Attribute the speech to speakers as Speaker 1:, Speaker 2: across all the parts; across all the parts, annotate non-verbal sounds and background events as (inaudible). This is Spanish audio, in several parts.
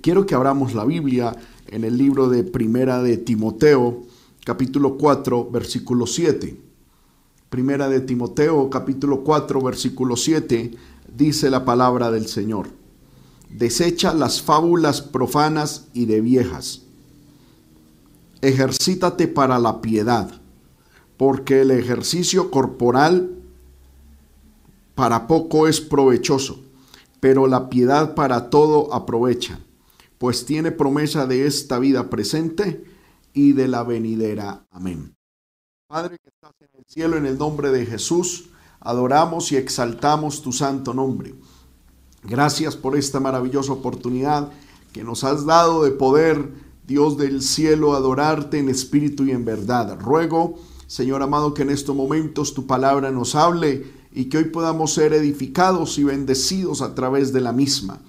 Speaker 1: Quiero que abramos la Biblia en el libro de Primera de Timoteo, capítulo 4, versículo 7. Primera de Timoteo, capítulo 4, versículo 7, dice la palabra del Señor. Desecha las fábulas profanas y de viejas. Ejercítate para la piedad, porque el ejercicio corporal para poco es provechoso, pero la piedad para todo aprovecha, pues tiene promesa de esta vida presente y de la venidera. Amén. Padre que estás en el cielo, en el nombre de Jesús, adoramos y exaltamos tu santo nombre. Gracias por esta maravillosa oportunidad que nos has dado de poder, Dios del cielo, adorarte en espíritu y en verdad. Ruego, Señor amado, que en estos momentos tu palabra nos hable y que hoy podamos ser edificados y bendecidos a través de la misma.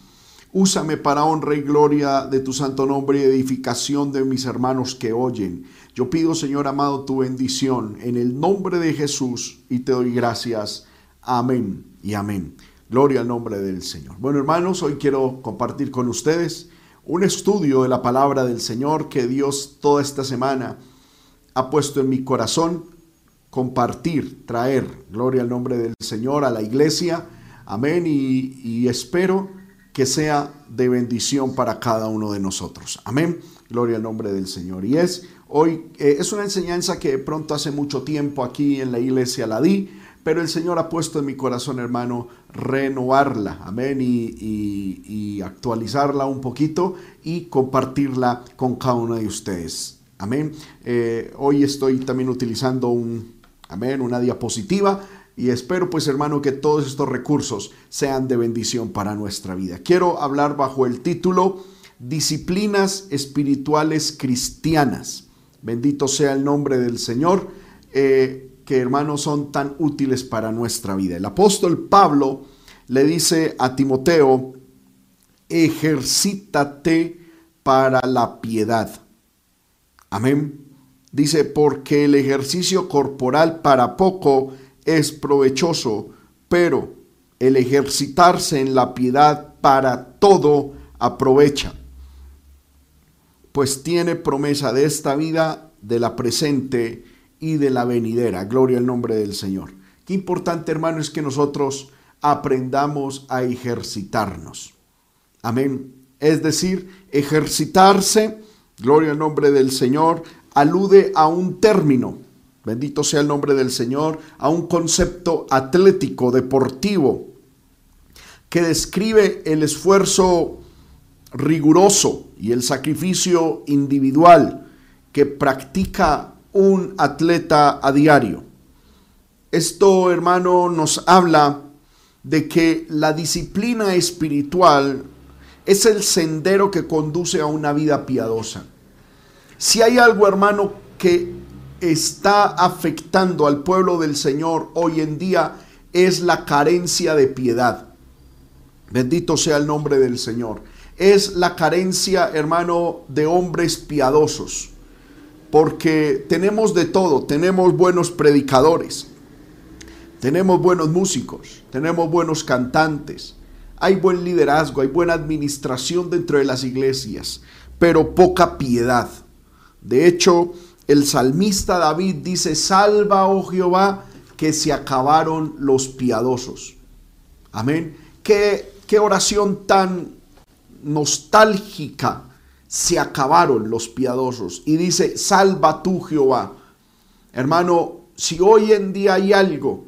Speaker 1: Úsame para honra y gloria de tu santo nombre y edificación de mis hermanos que oyen. Yo pido, Señor amado, tu bendición en el nombre de Jesús y te doy gracias. Amén y amén. Gloria al nombre del Señor. Bueno, hermanos, hoy quiero compartir con ustedes un estudio de la palabra del Señor que Dios toda esta semana ha puesto en mi corazón. Compartir, traer, gloria al nombre del Señor a la iglesia. Amén. Y, y espero que sea de bendición para cada uno de nosotros. Amén. Gloria al nombre del Señor. Y es hoy, eh, es una enseñanza que de pronto hace mucho tiempo aquí en la iglesia la di, pero el Señor ha puesto en mi corazón, hermano, renovarla, amén, y, y, actualizarla un poquito y compartirla con cada uno de ustedes. Amén. Eh, hoy estoy también utilizando un, amén, una diapositiva y espero pues hermano que todos estos recursos sean de bendición para nuestra vida. Quiero hablar bajo el título Disciplinas Espirituales Cristianas. Bendito sea el nombre del Señor, eh, que hermanos son tan útiles para nuestra vida. El apóstol Pablo le dice a Timoteo, ejercítate para la piedad. Amén. Dice, porque el ejercicio corporal para poco es provechoso, pero el ejercitarse en la piedad para todo aprovecha, pues tiene promesa de esta vida, de la presente y de la venidera. Gloria al nombre del Señor. Qué importante, hermano, es que nosotros aprendamos a ejercitarnos. Amén. Es decir, ejercitarse, gloria al nombre del Señor, alude a un término bendito sea el nombre del Señor, a un concepto atlético, deportivo, que describe el esfuerzo riguroso y el sacrificio individual que practica un atleta a diario. Esto, hermano, nos habla de que la disciplina espiritual es el sendero que conduce a una vida piadosa. Si hay algo, hermano, que está afectando al pueblo del Señor hoy en día es la carencia de piedad. Bendito sea el nombre del Señor. Es la carencia, hermano, de hombres piadosos. Porque tenemos de todo. Tenemos buenos predicadores. Tenemos buenos músicos. Tenemos buenos cantantes. Hay buen liderazgo. Hay buena administración dentro de las iglesias. Pero poca piedad. De hecho, el salmista David dice, salva, oh Jehová, que se acabaron los piadosos. Amén. Qué, qué oración tan nostálgica. Se acabaron los piadosos. Y dice, salva tú, Jehová. Hermano, si hoy en día hay algo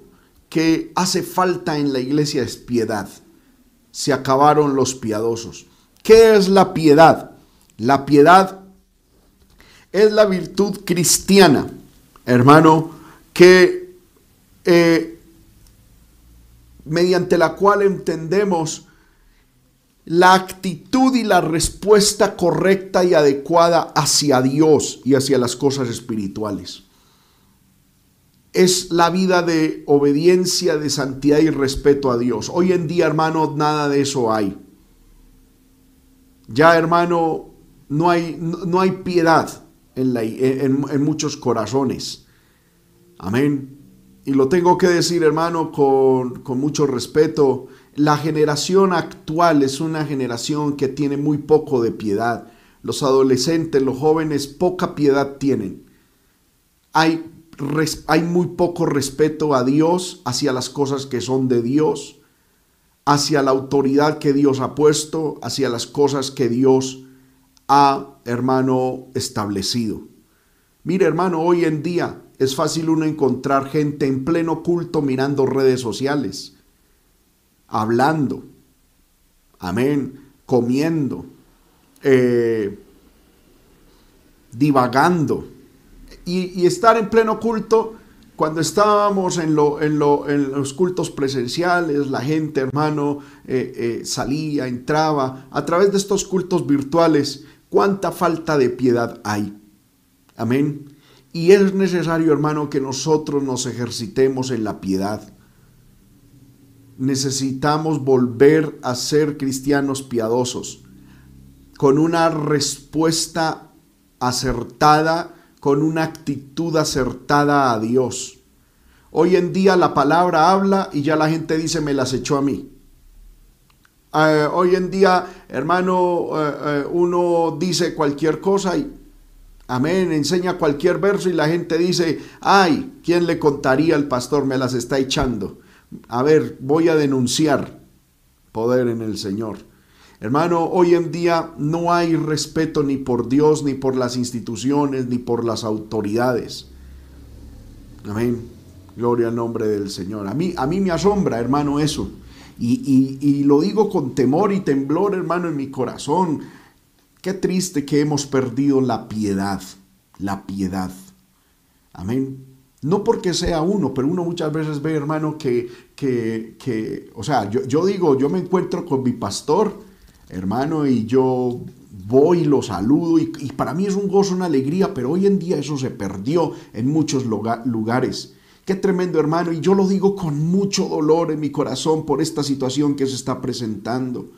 Speaker 1: que hace falta en la iglesia es piedad. Se acabaron los piadosos. ¿Qué es la piedad? La piedad es la virtud cristiana, hermano, que eh, mediante la cual entendemos la actitud y la respuesta correcta y adecuada hacia Dios y hacia las cosas espirituales. Es la vida de obediencia, de santidad y respeto a Dios. Hoy en día, hermano, nada de eso hay. Ya, hermano, no hay, no hay piedad en, muchos corazones. Amén. Y lo tengo que decir, hermano, con, mucho respeto. la generación actual es una generación que tiene muy poco de piedad. Los adolescentes, los jóvenes, poca piedad tienen. Hay, hay muy poco respeto a Dios, hacia las cosas que son de Dios, hacia la autoridad que Dios ha puesto, hacia las cosas que Dios ha, hermano, establecido. Mire, hermano, hoy en día es fácil uno encontrar gente en pleno culto mirando redes sociales hablando, amén, comiendo, eh, divagando y, estar en pleno culto. Cuando estábamos en, los cultos presenciales, la gente, hermano, eh, eh, salía, entraba. A través de estos cultos virtuales, cuánta falta de piedad hay. Amén. Y es necesario, hermano, que nosotros nos ejercitemos en la piedad necesitamos volver a ser cristianos piadosos, con una respuesta acertada, con una actitud acertada a Dios. Hoy en día la palabra habla y ya la gente dice me las echó a mí. Eh, hoy en día, hermano, eh, eh, uno dice cualquier cosa y, amén, enseña cualquier verso y la gente dice, ay, ¿quién le contaría al pastor? Me las está echando a ver, voy a denunciar poder en el Señor. Hermano, hoy en día no hay respeto ni por Dios, ni por las instituciones, ni por las autoridades. Amén. Gloria al nombre del Señor. A mí, a mí me asombra, hermano, eso. Y, y lo digo con temor y temblor, hermano, en mi corazón. Qué triste que hemos perdido la piedad, la piedad. Amén. No porque sea uno, pero uno muchas veces ve, hermano, que, que, que o sea, yo, yo, digo, yo me encuentro con mi pastor, hermano, y yo voy y lo saludo, y, y, para mí es un gozo, una alegría, pero hoy en día eso se perdió en muchos lugares. Qué tremendo, hermano, y yo lo digo con mucho dolor en mi corazón por esta situación que se está presentando.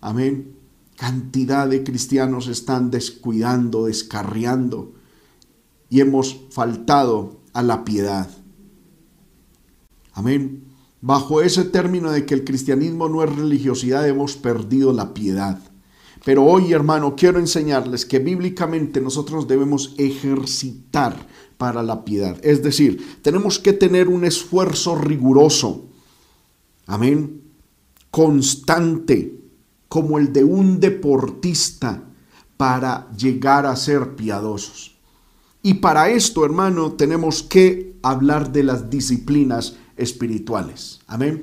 Speaker 1: Amén. Cantidad de cristianos están descuidando, descarriando, y hemos faltado a la piedad. Amén. Bajo ese término de que el cristianismo no es religiosidad, hemos perdido la piedad. Pero hoy, hermano, quiero enseñarles que bíblicamente nosotros debemos ejercitar para la piedad. Es decir, tenemos que tener un esfuerzo riguroso. Amén. Constante, como el de un deportista, para llegar a ser piadosos. Y para esto, hermano, tenemos que hablar de las disciplinas espirituales. Amén.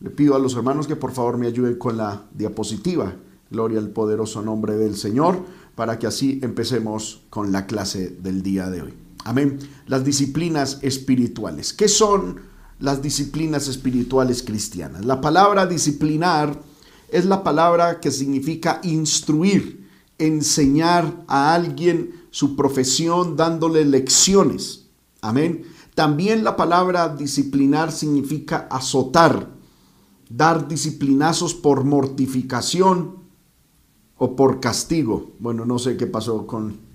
Speaker 1: Le pido a los hermanos que por favor me ayuden con la diapositiva. Gloria al poderoso nombre del Señor, para que así empecemos con la clase del día de hoy. Amén. Las disciplinas espirituales. ¿Qué son las disciplinas espirituales cristianas? La palabra disciplinar es la palabra que significa instruir, enseñar a alguien su profesión dándole lecciones. Amén. También la palabra disciplinar significa azotar, dar disciplinazos por mortificación o por castigo. Bueno, no sé qué pasó con,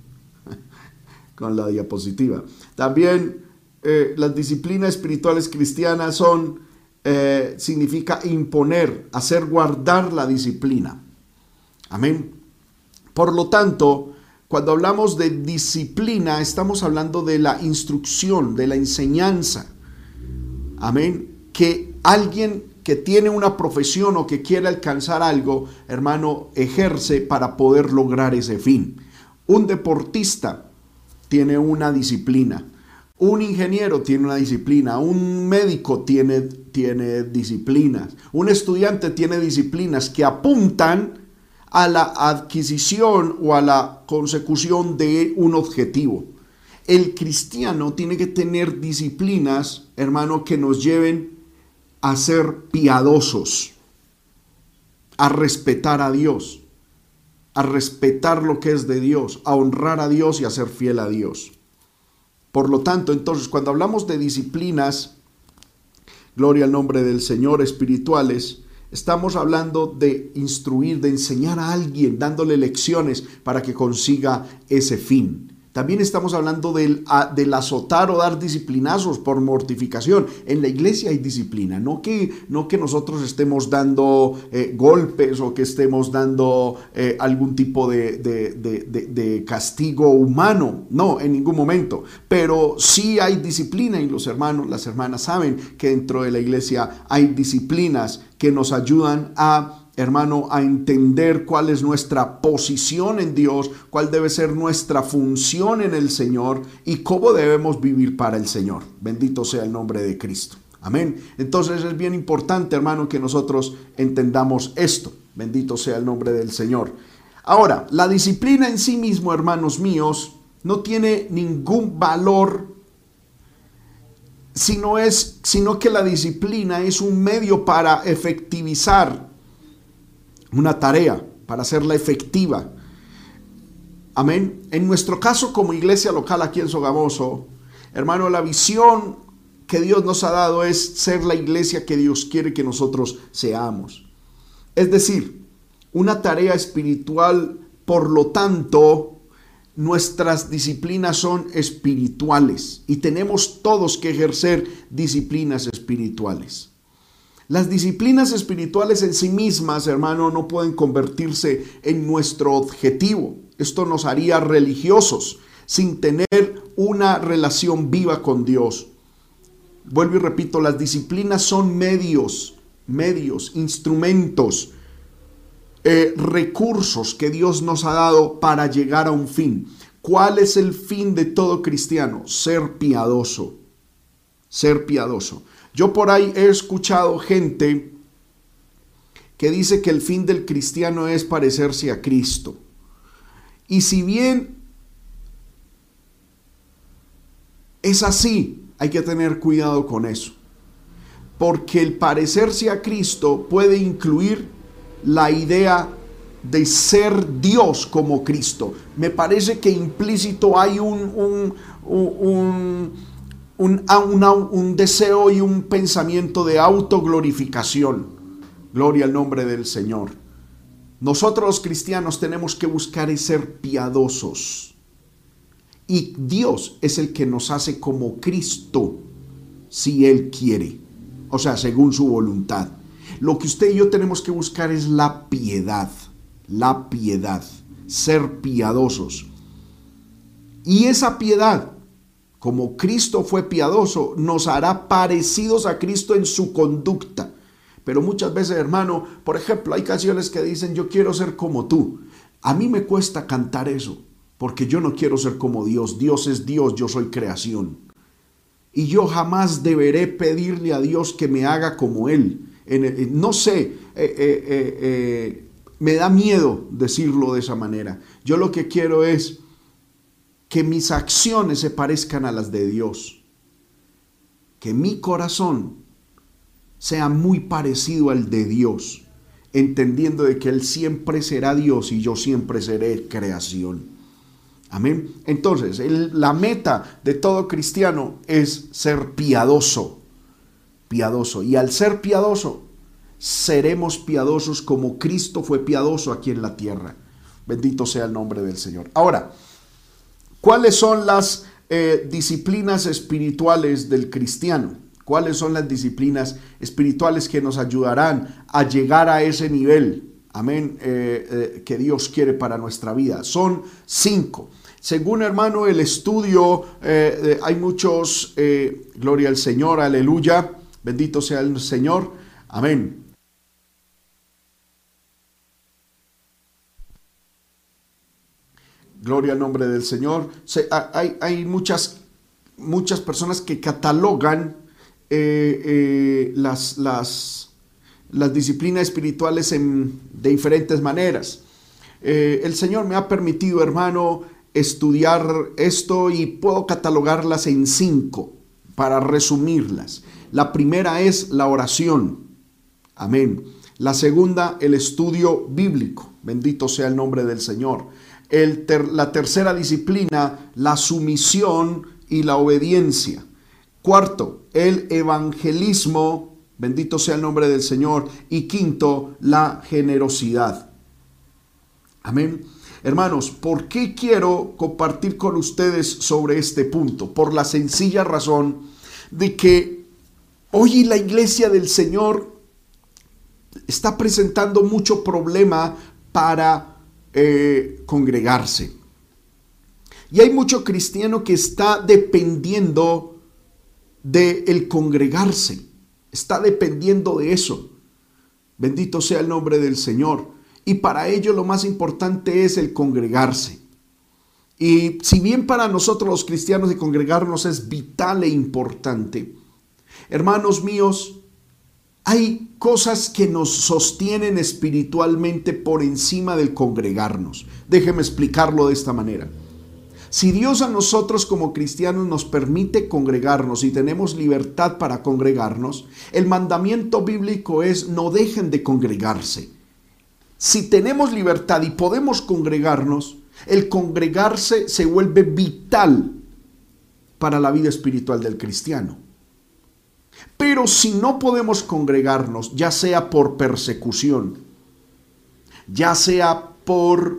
Speaker 1: con la diapositiva. También eh, las disciplinas espirituales cristianas son, eh, significa imponer, hacer guardar la disciplina. Amén. Por lo tanto, cuando hablamos de disciplina, estamos hablando de la instrucción, de la enseñanza. Amén. Que alguien que tiene una profesión o que quiere alcanzar algo, hermano, ejerce para poder lograr ese fin. Un deportista tiene una disciplina. Un ingeniero tiene una disciplina, un médico tiene, tiene disciplinas, un estudiante tiene disciplinas que apuntan a la adquisición o a la consecución de un objetivo. El cristiano tiene que tener disciplinas, hermano, que nos lleven a ser piadosos, a respetar a Dios, a respetar lo que es de Dios, a honrar a Dios y a ser fiel a Dios. Por lo tanto, entonces, cuando hablamos de disciplinas, gloria al nombre del Señor, espirituales, Estamos hablando de instruir, de enseñar a alguien, dándole lecciones para que consiga ese fin. También estamos hablando del, del, azotar o dar disciplinazos por mortificación. En la iglesia hay disciplina, no que, no que nosotros estemos dando eh, golpes o que estemos dando eh, algún tipo de, de, de, castigo humano, no, en ningún momento. Pero sí hay disciplina y los hermanos, las hermanas saben que dentro de la iglesia hay disciplinas que nos ayudan a hermano, a entender cuál es nuestra posición en Dios, cuál debe ser nuestra función en el Señor y cómo debemos vivir para el Señor. Bendito sea el nombre de Cristo. Amén. Entonces es bien importante, hermano, que nosotros entendamos esto. Bendito sea el nombre del Señor. Ahora, la disciplina en sí mismo, hermanos míos, no tiene ningún valor sino es sino que la disciplina es un medio para efectivizar una tarea para hacerla efectiva. Amén. En nuestro caso como iglesia local aquí en Sogamoso, hermano, la visión que Dios nos ha dado es ser la iglesia que Dios quiere que nosotros seamos. Es decir, una tarea espiritual, por lo tanto, nuestras disciplinas son espirituales y tenemos todos que ejercer disciplinas espirituales. Las disciplinas espirituales en sí mismas, hermano, no pueden convertirse en nuestro objetivo. Esto nos haría religiosos sin tener una relación viva con Dios. Vuelvo y repito, las disciplinas son medios, medios, instrumentos, eh, recursos que Dios nos ha dado para llegar a un fin. ¿Cuál es el fin de todo cristiano? Ser piadoso. Ser piadoso. Yo por ahí he escuchado gente que dice que el fin del cristiano es parecerse a Cristo. Y si bien es así, hay que tener cuidado con eso. Porque el parecerse a Cristo puede incluir la idea de ser Dios como Cristo. Me parece que implícito hay un, un, un un, deseo y un pensamiento de autoglorificación. Gloria al nombre del Señor. Nosotros los cristianos tenemos que buscar ser piadosos. Y Dios es el que nos hace como Cristo, si Él quiere. O sea, según su voluntad. Lo que usted y yo tenemos que buscar es la piedad. La piedad. Ser piadosos. Y esa piedad como Cristo fue piadoso, nos hará parecidos a Cristo en su conducta. Pero muchas veces, hermano, por ejemplo, hay canciones que dicen, yo quiero ser como tú. A mí me cuesta cantar eso, porque yo no quiero ser como Dios. Dios es Dios, yo soy creación. Y yo jamás deberé pedirle a Dios que me haga como Él. no sé, eh, eh, eh, me da miedo decirlo de esa manera. Yo lo que quiero es que mis acciones se parezcan a las de Dios, que mi corazón sea muy parecido al de Dios, entendiendo de que Él siempre será Dios y yo siempre seré creación. Amén. Entonces, la meta de todo cristiano es ser piadoso, piadoso. Y al ser piadoso, seremos piadosos como Cristo fue piadoso aquí en la tierra. Bendito sea el nombre del Señor. Ahora, ¿Cuáles son las eh, disciplinas espirituales del cristiano? ¿Cuáles son las disciplinas espirituales que nos ayudarán a llegar a ese nivel? Amén, eh, eh, que Dios quiere para nuestra vida. Son cinco. Según hermano el estudio, hay muchos, gloria al Señor, aleluya, bendito sea el Señor, amén. Gloria al nombre del Señor. hay, muchas, muchas personas que catalogan eh, eh, las, las, las, disciplinas espirituales en, de diferentes maneras. Eh, el Señor me ha permitido, hermano, estudiar esto y puedo catalogarlas en cinco para resumirlas. La primera es la oración. Amén. La segunda, el estudio bíblico. Bendito sea el nombre del Señor la tercera disciplina, la sumisión y la obediencia. Cuarto, el evangelismo, bendito sea el nombre del Señor. Y quinto, la generosidad. Amén. Hermanos, ¿por qué quiero compartir con ustedes sobre este punto? Por la sencilla razón de que hoy la iglesia del Señor está presentando mucho problema para eh, congregarse. Y hay mucho cristiano que está dependiendo de el congregarse, está dependiendo de eso. Bendito sea el nombre del Señor. Y para ello lo más importante es el congregarse. Y si bien para nosotros los cristianos de congregarnos es vital e importante, hermanos míos, hay cosas que nos sostienen espiritualmente por encima del congregarnos. Déjeme explicarlo de esta manera. Si Dios a nosotros como cristianos nos permite congregarnos y tenemos libertad para congregarnos, el mandamiento bíblico es no dejen de congregarse. Si tenemos libertad y podemos congregarnos, el congregarse se vuelve vital para la vida espiritual del cristiano. Pero si no podemos congregarnos, ya sea por persecución, ya sea por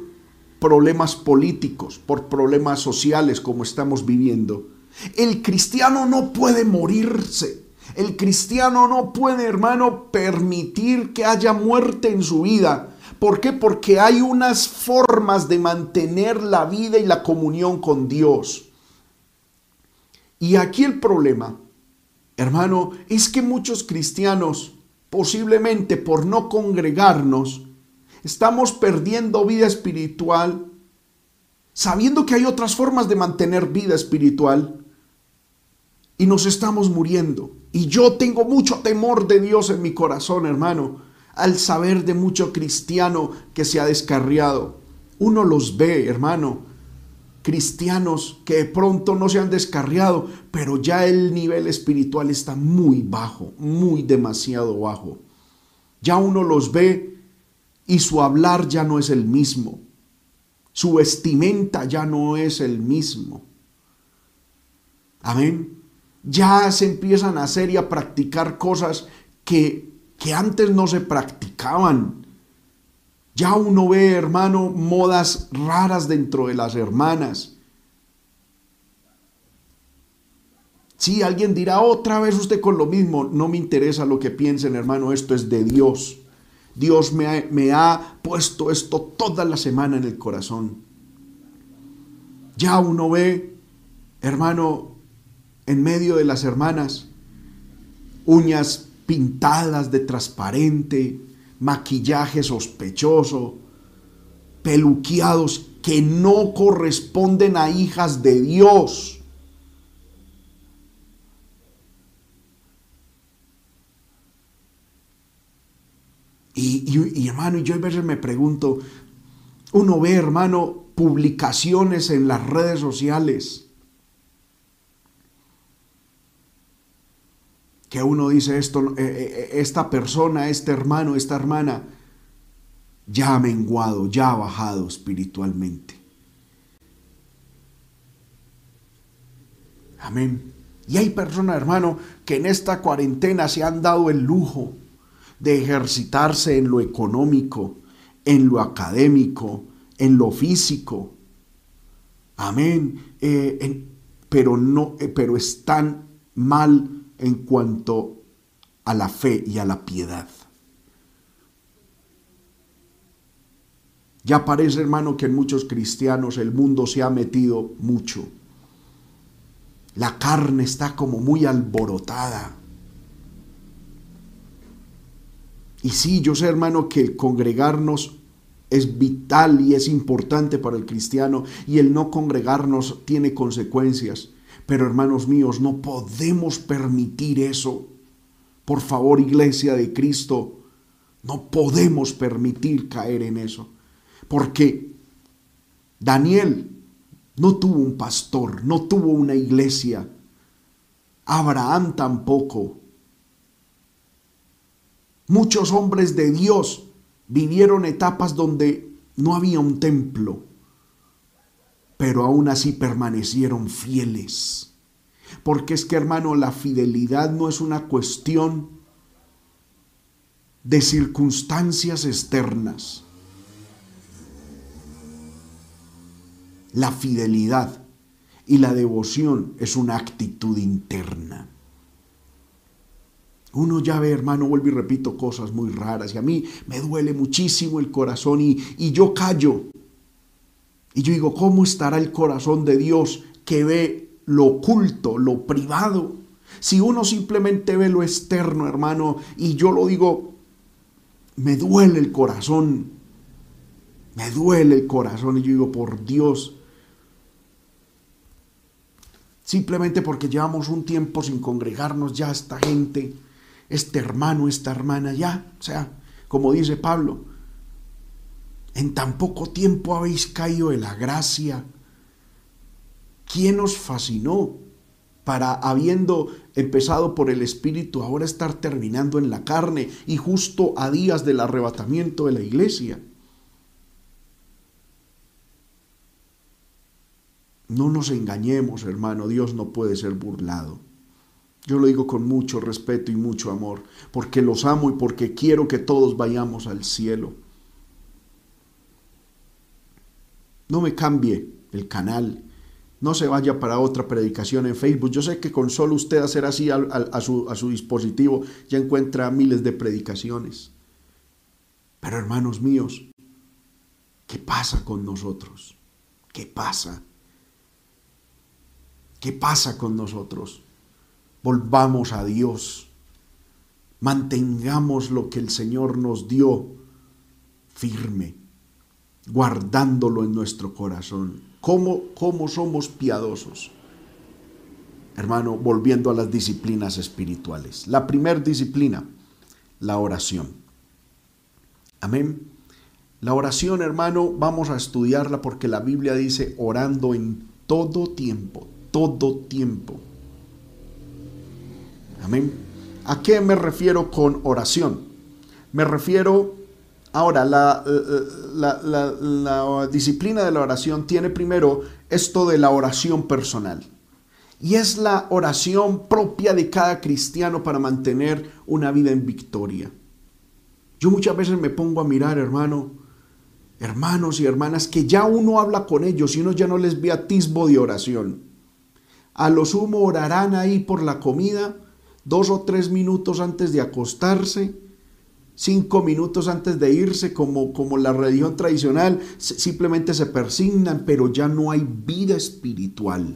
Speaker 1: problemas políticos, por problemas sociales como estamos viviendo. El cristiano no puede morirse. El cristiano no puede, hermano, permitir que haya muerte en su vida. ¿Por qué? Porque hay unas formas de mantener la vida y la comunión con Dios. Y aquí el problema, hermano, es que muchos cristianos, posiblemente por no congregarnos, estamos perdiendo vida espiritual, sabiendo que hay otras formas de mantener vida espiritual y nos estamos muriendo. Y yo tengo mucho temor de Dios en mi corazón, hermano, al saber de mucho cristiano que se ha descarriado. Uno los ve, hermano, cristianos que de pronto no se han descarriado, pero ya el nivel espiritual está muy bajo, muy demasiado bajo. Ya uno los ve y su hablar ya no es el mismo. Su vestimenta ya no es el mismo. Amén. Ya se empiezan a hacer y a practicar cosas que, que antes no se practicaban. Ya uno ve, hermano, modas raras dentro de las hermanas. Si alguien dirá otra vez usted con lo mismo, no me interesa lo que piensen, hermano, esto es de Dios. Dios me ha, puesto esto toda la semana en el corazón. Ya uno ve, hermano, en medio de las hermanas, uñas pintadas de transparente, maquillaje sospechoso, peluqueados que no corresponden a hijas de Dios. Y, hermano, yo a veces me pregunto, uno ve, hermano, publicaciones en las redes sociales que uno dice esto, eh, eh, eh, esta persona, este hermano, esta hermana, ya ha menguado, ya ha bajado espiritualmente. Amén. Y hay personas, hermano, que en esta cuarentena se han dado el lujo de ejercitarse en lo económico, en lo académico, en lo físico. Amén. Pero, no, pero están mal en cuanto a la fe y a la piedad. Ya parece, hermano, que en muchos cristianos el mundo se ha metido mucho. La carne está como muy alborotada. Y sí, yo sé, hermano, que el congregarnos es vital y es importante para el cristiano y el no congregarnos tiene consecuencias. Pero hermanos míos, no podemos permitir eso. Por favor, iglesia de Cristo, no podemos permitir caer en eso. Porque Daniel no tuvo un pastor, no tuvo una iglesia. Abraham tampoco. Muchos hombres de Dios vivieron etapas donde no había un templo, pero aún así permanecieron fieles. Porque es que hermano, la fidelidad no es una cuestión de circunstancias externas. La fidelidad y la devoción es una actitud interna. Uno ya ve, hermano, vuelvo y repito cosas muy raras y a mí me duele muchísimo el corazón y, y yo callo. Y yo digo, ¿cómo estará el corazón de Dios que ve lo oculto, lo privado? Si uno simplemente ve lo externo, hermano, y yo lo digo, me duele el corazón, me duele el corazón y yo digo, por Dios, simplemente porque llevamos un tiempo sin congregarnos ya esta gente este hermano, esta hermana, ya, o sea, como dice Pablo, en tan poco tiempo habéis caído de la gracia. ¿Quién os fascinó para, habiendo empezado por el Espíritu, ahora estar terminando en la carne y justo a días del arrebatamiento de la iglesia? No nos engañemos, hermano, Dios no puede ser burlado. Yo lo digo con mucho respeto y mucho amor, porque los amo y porque quiero que todos vayamos al cielo. No me cambie el canal, no se vaya para otra predicación en Facebook. Yo sé que con solo usted hacer así a, su, su dispositivo ya encuentra miles de predicaciones. Pero hermanos míos, ¿qué pasa con nosotros? ¿Qué pasa? ¿Qué pasa con nosotros? volvamos a Dios. Mantengamos lo que el Señor nos dio firme, guardándolo en nuestro corazón. ¿Cómo, cómo somos piadosos? Hermano, volviendo a las disciplinas espirituales. La primera disciplina, la oración. Amén. La oración, hermano, vamos a estudiarla porque la Biblia dice orando en todo tiempo, todo tiempo. Amén. ¿A qué me refiero con oración? Me refiero, ahora, la, disciplina de la oración tiene primero esto de la oración personal. Y es la oración propia de cada cristiano para mantener una vida en victoria. Yo muchas veces me pongo a mirar, hermano, hermanos y hermanas, que ya uno habla con ellos y uno ya no les ve atisbo de oración. A lo sumo orarán ahí por la comida, dos o tres minutos antes de acostarse, cinco minutos antes de irse, como, como la religión tradicional, simplemente se persignan, pero ya no hay vida espiritual.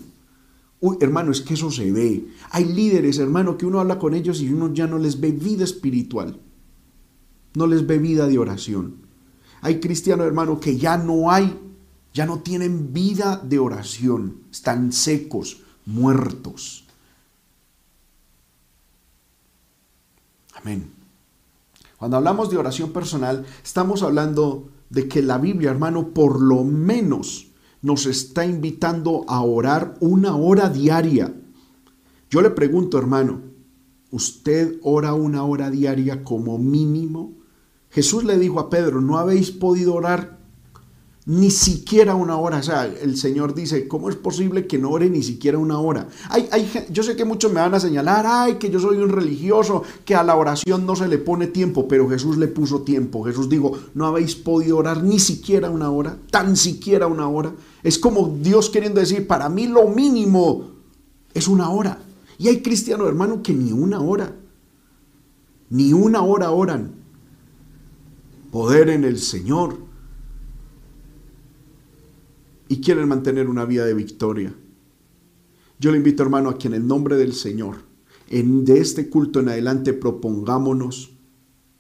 Speaker 1: Uy, hermano, es que eso se ve. Hay líderes, hermano, que uno habla con ellos y uno ya no les ve vida espiritual. No les ve vida de oración. Hay cristianos, hermano, que ya no hay, ya no tienen vida de oración. Están secos, muertos. Amén. Cuando hablamos de oración personal, estamos hablando de que la Biblia, hermano, por lo menos nos está invitando a orar una hora diaria. Yo le pregunto, hermano, ¿usted ora una hora diaria como mínimo? Jesús le dijo a Pedro, ¿no habéis podido orar ni siquiera una hora. O sea, el Señor dice, ¿cómo es posible que no ore ni siquiera una hora? Hay, hay, yo sé que muchos me van a señalar, ay, que yo soy un religioso, que a la oración no se le pone tiempo, pero Jesús le puso tiempo. Jesús dijo, no habéis podido orar ni siquiera una hora, tan siquiera una hora. Es como Dios queriendo decir, para mí lo mínimo es una hora. Y hay cristianos, hermano, que ni una hora, ni una hora oran. Poder en el Señor y quieren mantener una vida de victoria. Yo le invito, hermano, a que en el nombre del Señor, en, de este culto en adelante, propongámonos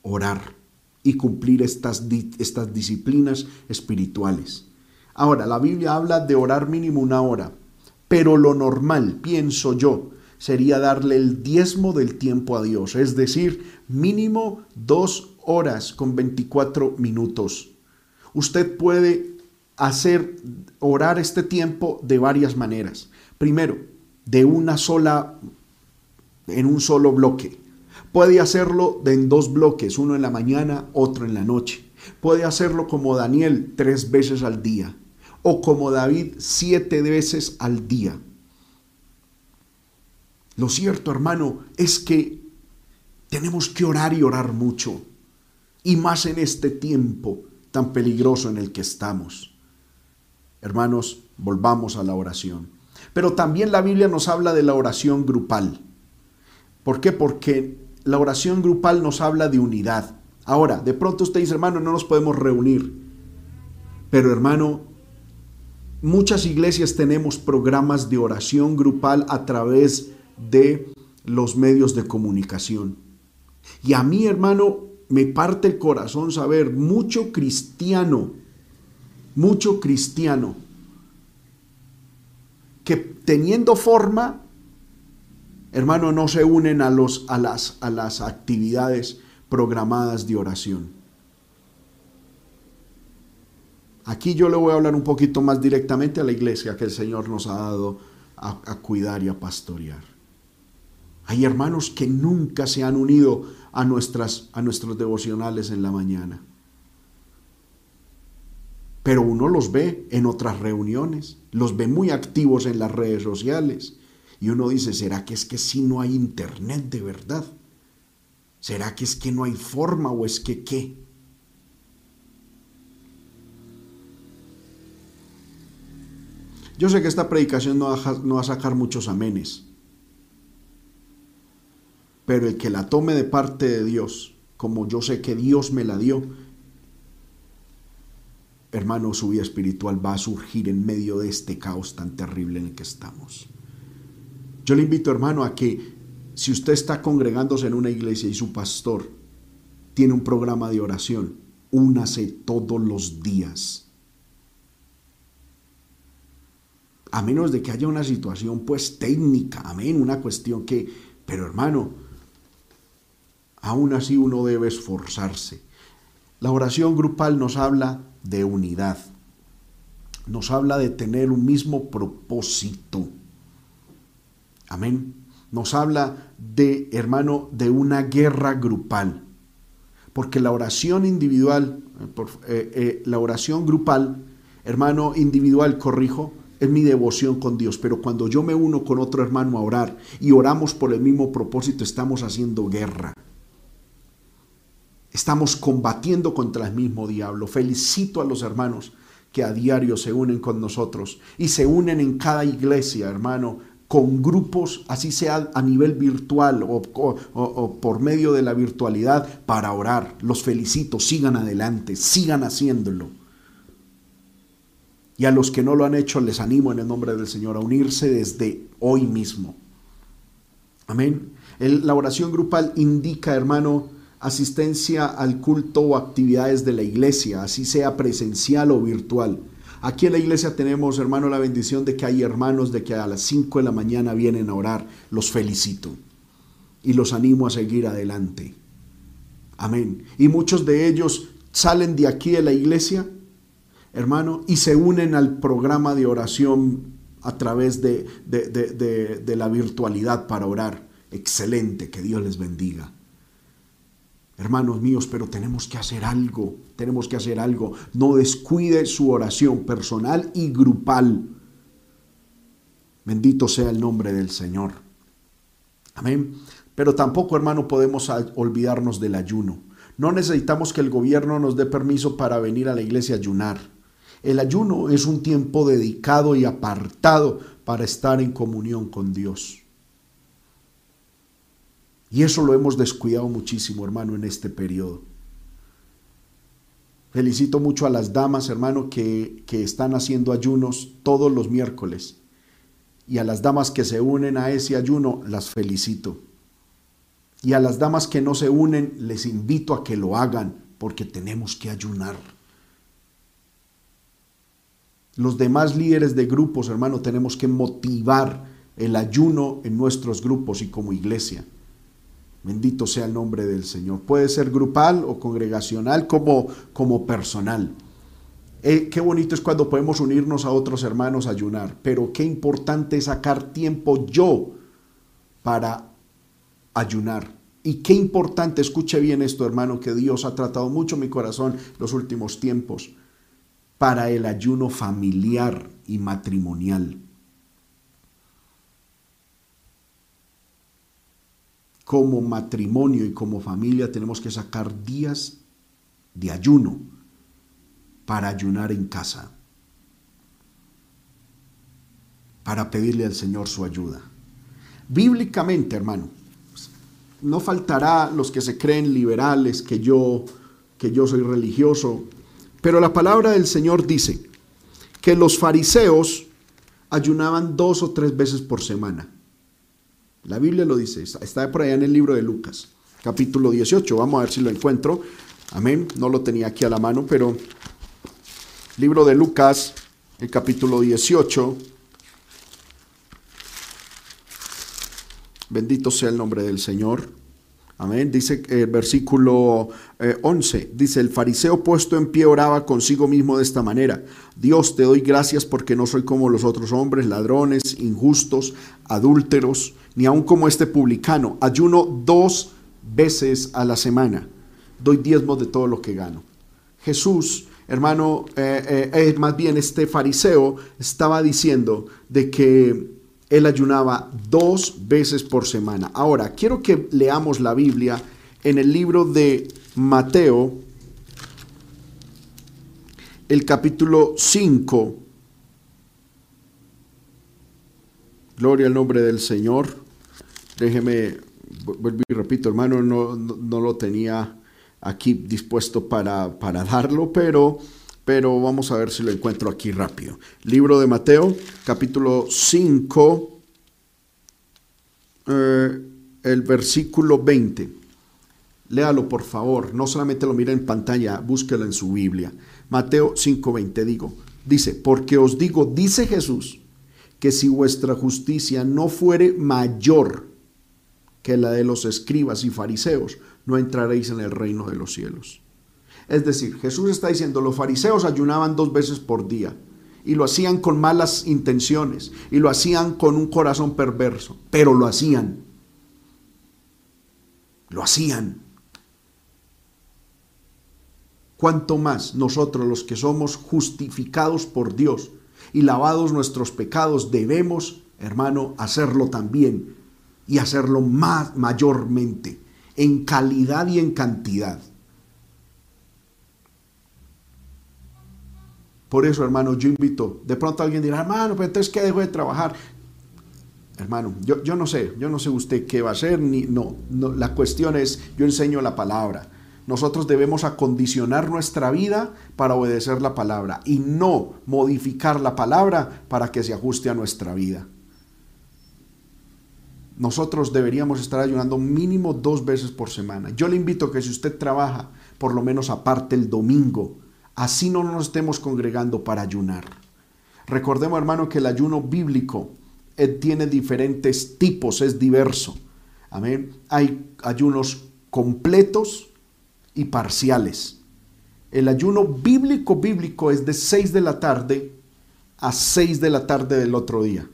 Speaker 1: orar y cumplir estas, estas disciplinas espirituales. Ahora, la Biblia habla de orar mínimo una hora, pero lo normal, pienso yo, sería darle el diezmo del tiempo a Dios, es decir, mínimo dos horas con 24 minutos. Usted puede hacer orar este tiempo de varias maneras. Primero, de una sola, en un solo bloque. Puede hacerlo en dos bloques, uno en la mañana, otro en la noche. Puede hacerlo como Daniel tres veces al día o como David siete veces al día. Lo cierto, hermano, es que tenemos que orar y orar mucho, y más en este tiempo tan peligroso en el que estamos. Hermanos, volvamos a la oración. Pero también la Biblia nos habla de la oración grupal. ¿Por qué? Porque la oración grupal nos habla de unidad. Ahora, de pronto usted dice, hermano, no nos podemos reunir. Pero hermano, muchas iglesias tenemos programas de oración grupal a través de los medios de comunicación. Y a mí, hermano, me parte el corazón saber mucho cristiano, mucho cristiano, que teniendo forma, hermano, no se unen a, los, a, las, a las actividades programadas de oración. Aquí yo le voy a hablar un poquito más directamente a la iglesia que el Señor nos ha dado a, a cuidar y a pastorear. Hay hermanos que nunca se han unido a, nuestras, a nuestros devocionales en la mañana. Pero uno los ve en otras reuniones, los ve muy activos en las redes sociales. Y uno dice, ¿será que es que si no hay internet de verdad? ¿Será que es que no hay forma o es que qué? Yo sé que esta predicación no va, no va a sacar muchos amenes, pero el que la tome de parte de Dios, como yo sé que Dios me la dio, hermano, su vida espiritual va a surgir en medio de este caos tan terrible en el que estamos. Yo le invito, hermano, a que si usted está congregándose en una iglesia y su pastor tiene un programa de oración, únase todos los días. A menos de que haya una situación pues técnica, amén, una cuestión que, pero hermano, aún así uno debe esforzarse. La oración grupal nos habla de unidad, nos habla de tener un mismo propósito. Amén nos habla de, hermano, de una guerra grupal. Porque la oración individual, eh, eh, la oración grupal, hermano individual, corrijo, es mi devoción con Dios. Pero cuando yo me uno con otro hermano a orar y oramos por el mismo propósito, estamos haciendo guerra. Estamos combatiendo contra el mismo diablo. Felicito a los hermanos que a diario se unen con nosotros y se unen en cada iglesia, hermano, con grupos, así sea a nivel virtual o, por medio de la virtualidad, para orar. Los felicito, sigan adelante, sigan haciéndolo. Y a los que no lo han hecho, les animo en el nombre del Señor a unirse desde hoy mismo. Amén. la oración grupal indica, hermano, asistencia al culto o actividades de la iglesia, así sea presencial o virtual. Aquí en la iglesia tenemos, hermano, la bendición de que hay hermanos de que a las 5 de la mañana vienen a orar. Los felicito y los animo a seguir adelante. Amén. Y muchos de ellos salen de aquí de la iglesia, hermano, y se unen al programa de oración a través de, de, de, de la virtualidad para orar. Excelente, que Dios les bendiga hermanos míos, pero tenemos que hacer algo, tenemos que hacer algo. No descuide su oración personal y grupal. Bendito sea el nombre del Señor. Amén. Pero tampoco, hermano, podemos olvidarnos del ayuno. No necesitamos que el gobierno nos dé permiso para venir a la iglesia a ayunar. El ayuno es un tiempo dedicado y apartado para estar en comunión con Dios. Y eso lo hemos descuidado muchísimo, hermano, en este periodo. Felicito mucho a las damas, hermano, que, que, están haciendo ayunos todos los miércoles. Y a las damas que se unen a ese ayuno, las felicito. Y a las damas que no se unen, les invito a que lo hagan, porque tenemos que ayunar. Los demás líderes de grupos, hermano, tenemos que motivar el ayuno en nuestros grupos y como iglesia. Bendito sea el nombre del Señor. Puede ser grupal o congregacional como, como personal. Eh, qué bonito es cuando podemos unirnos a otros hermanos a ayunar, pero qué importante es sacar tiempo yo para ayunar. Y qué importante, escuche bien esto hermano, que Dios ha tratado mucho mi corazón los últimos tiempos, para el ayuno familiar y matrimonial. Como matrimonio y como familia tenemos que sacar días de ayuno para ayunar en casa. para pedirle al Señor su ayuda. Bíblicamente, hermano, no faltará los que se creen liberales, que yo, que yo soy religioso, pero la palabra del Señor dice que los fariseos ayunaban dos o tres veces por semana. La Biblia lo dice, está por allá en el libro de Lucas, capítulo 18. Vamos a ver si lo encuentro. Amén. No lo tenía aquí a la mano, pero libro de Lucas, el capítulo 18. Bendito sea el nombre del Señor. Amén. Dice el versículo 11. Eh, dice, el fariseo puesto en pie oraba consigo mismo de esta manera. Dios, te doy gracias porque no soy como los otros hombres, ladrones, injustos, adúlteros, ni aun como este publicano. Ayuno dos veces a la semana. Doy diezmos de todo lo que gano. Jesús, hermano, eh, eh, más bien este fariseo estaba diciendo de que él ayunaba dos veces por semana. Ahora, quiero que leamos la Biblia en el libro de Mateo, el capítulo 5. Gloria al nombre del Señor. Déjeme, vuelvo y repito, hermano, no, no, lo tenía aquí dispuesto para, para darlo, pero pero vamos a ver si lo encuentro aquí rápido. Libro de Mateo, capítulo 5, eh, el versículo 20. Léalo por favor, no solamente lo mire en pantalla, búsquelo en su Biblia. Mateo 5:20 digo, dice, porque os digo, dice Jesús, que si vuestra justicia no fuere mayor que la de los escribas y fariseos, no entraréis en el reino de los cielos. Es decir, Jesús está diciendo, los fariseos ayunaban dos veces por día y lo hacían con malas intenciones y lo hacían con un corazón perverso, pero lo hacían. Lo hacían. Cuanto más nosotros los que somos justificados por Dios y lavados nuestros pecados debemos, hermano, hacerlo también y hacerlo más mayormente, en calidad y en cantidad. Por eso, hermano, yo invito, de pronto alguien dirá, hermano, pero entonces ¿qué dejo de trabajar? Hermano, yo, yo no sé, yo no sé usted qué va a hacer, ni no, la cuestión es, yo enseño la palabra. Nosotros debemos acondicionar nuestra vida para obedecer la palabra y no modificar la palabra para que se ajuste a nuestra vida. Nosotros deberíamos estar ayunando mínimo dos veces por semana. Yo le invito que si usted trabaja, por lo menos aparte el domingo, así no nos estemos congregando para ayunar. Recordemos, hermano, que el ayuno bíblico eh, tiene diferentes tipos, es diverso. Amén. Hay ayunos completos y parciales. El ayuno bíblico bíblico es de 6 de la tarde a 6 de la tarde del otro día.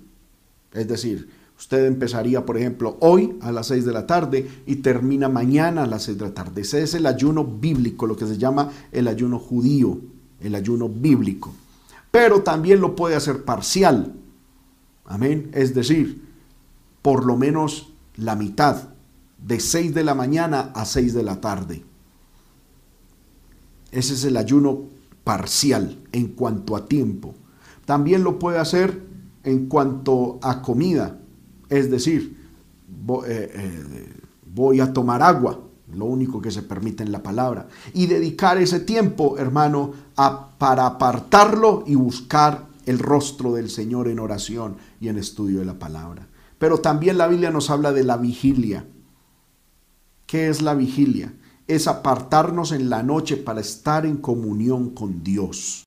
Speaker 1: Es decir, Usted empezaría, por ejemplo, hoy a las 6 de la tarde y termina mañana a las 6 de la tarde. Ese es el ayuno bíblico, lo que se llama el ayuno judío, el ayuno bíblico. Pero también lo puede hacer parcial. Amén. Es decir, por lo menos la mitad, de 6 de la mañana a 6 de la tarde. Ese es el ayuno parcial en cuanto a tiempo. También lo puede hacer en cuanto a comida. Es decir, eh, eh, voy, a tomar agua, lo único que se permite en la palabra, y dedicar ese tiempo, hermano, para apartarlo y buscar el rostro del Señor en oración y en estudio de la palabra. Pero también la Biblia nos habla de la vigilia. ¿Qué es la vigilia? Es apartarnos en la noche para estar en comunión con Dios.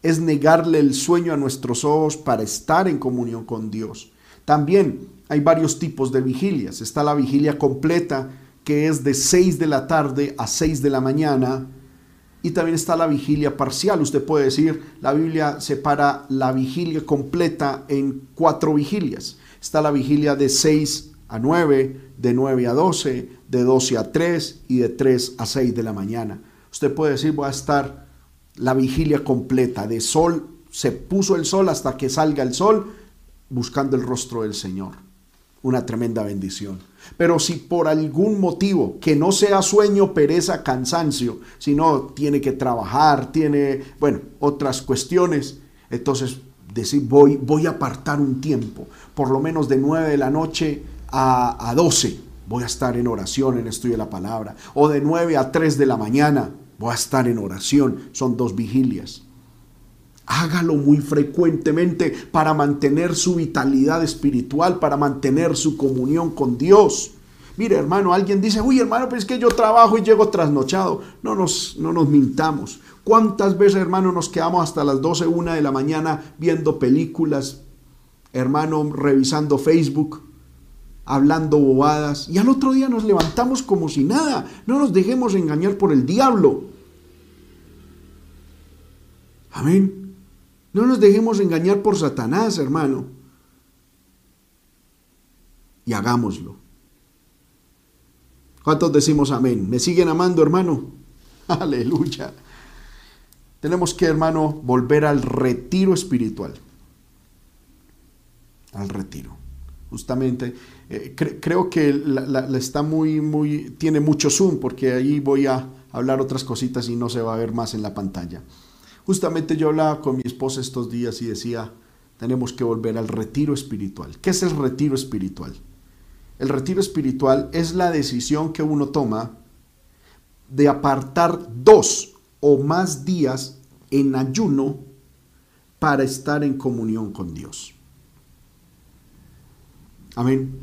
Speaker 1: Es negarle el sueño a nuestros ojos para estar en comunión con Dios. También hay varios tipos de vigilias. Está la vigilia completa, que es de 6 de la tarde a 6 de la mañana. Y también está la vigilia parcial. Usted puede decir, la Biblia separa la vigilia completa en cuatro vigilias. Está la vigilia de 6 a 9, de 9 a 12, de 12 a 3 y de 3 a 6 de la mañana. Usted puede decir, voy a estar la vigilia completa, de sol, se puso el sol hasta que salga el sol, buscando el rostro del Señor. Una tremenda bendición. Pero si por algún motivo, que no sea sueño, pereza, cansancio, sino tiene que trabajar, tiene, bueno, otras cuestiones, entonces decir, voy, voy a apartar un tiempo, por lo menos de 9 de la noche a, a 12, voy a estar en oración, en estudio de la palabra, o de 9 a 3 de la mañana, voy a estar en oración, son dos vigilias. Hágalo muy frecuentemente para mantener su vitalidad espiritual, para mantener su comunión con Dios. Mire, hermano, alguien dice, uy, hermano, pues es que yo trabajo y llego trasnochado. No nos, no nos mintamos. ¿Cuántas veces, hermano, nos quedamos hasta las 12, 1 de la mañana viendo películas, hermano, revisando Facebook, hablando bobadas, y al otro día nos levantamos como si nada? No nos dejemos engañar por el diablo. Amén. No nos dejemos engañar por Satanás, hermano. Y hagámoslo. ¿Cuántos decimos amén? ¿Me siguen amando, hermano? (laughs) Aleluya. Tenemos que, hermano, volver al retiro espiritual. Al retiro. Justamente, eh, creo que la, está muy, muy, tiene mucho zoom porque ahí voy a hablar otras cositas y no se va a ver más en la pantalla. Justamente yo hablaba con mi esposa estos días y decía, tenemos que volver al retiro espiritual. ¿Qué es el retiro espiritual? El retiro espiritual es la decisión que uno toma de apartar dos o más días en ayuno para estar en comunión con Dios. Amén.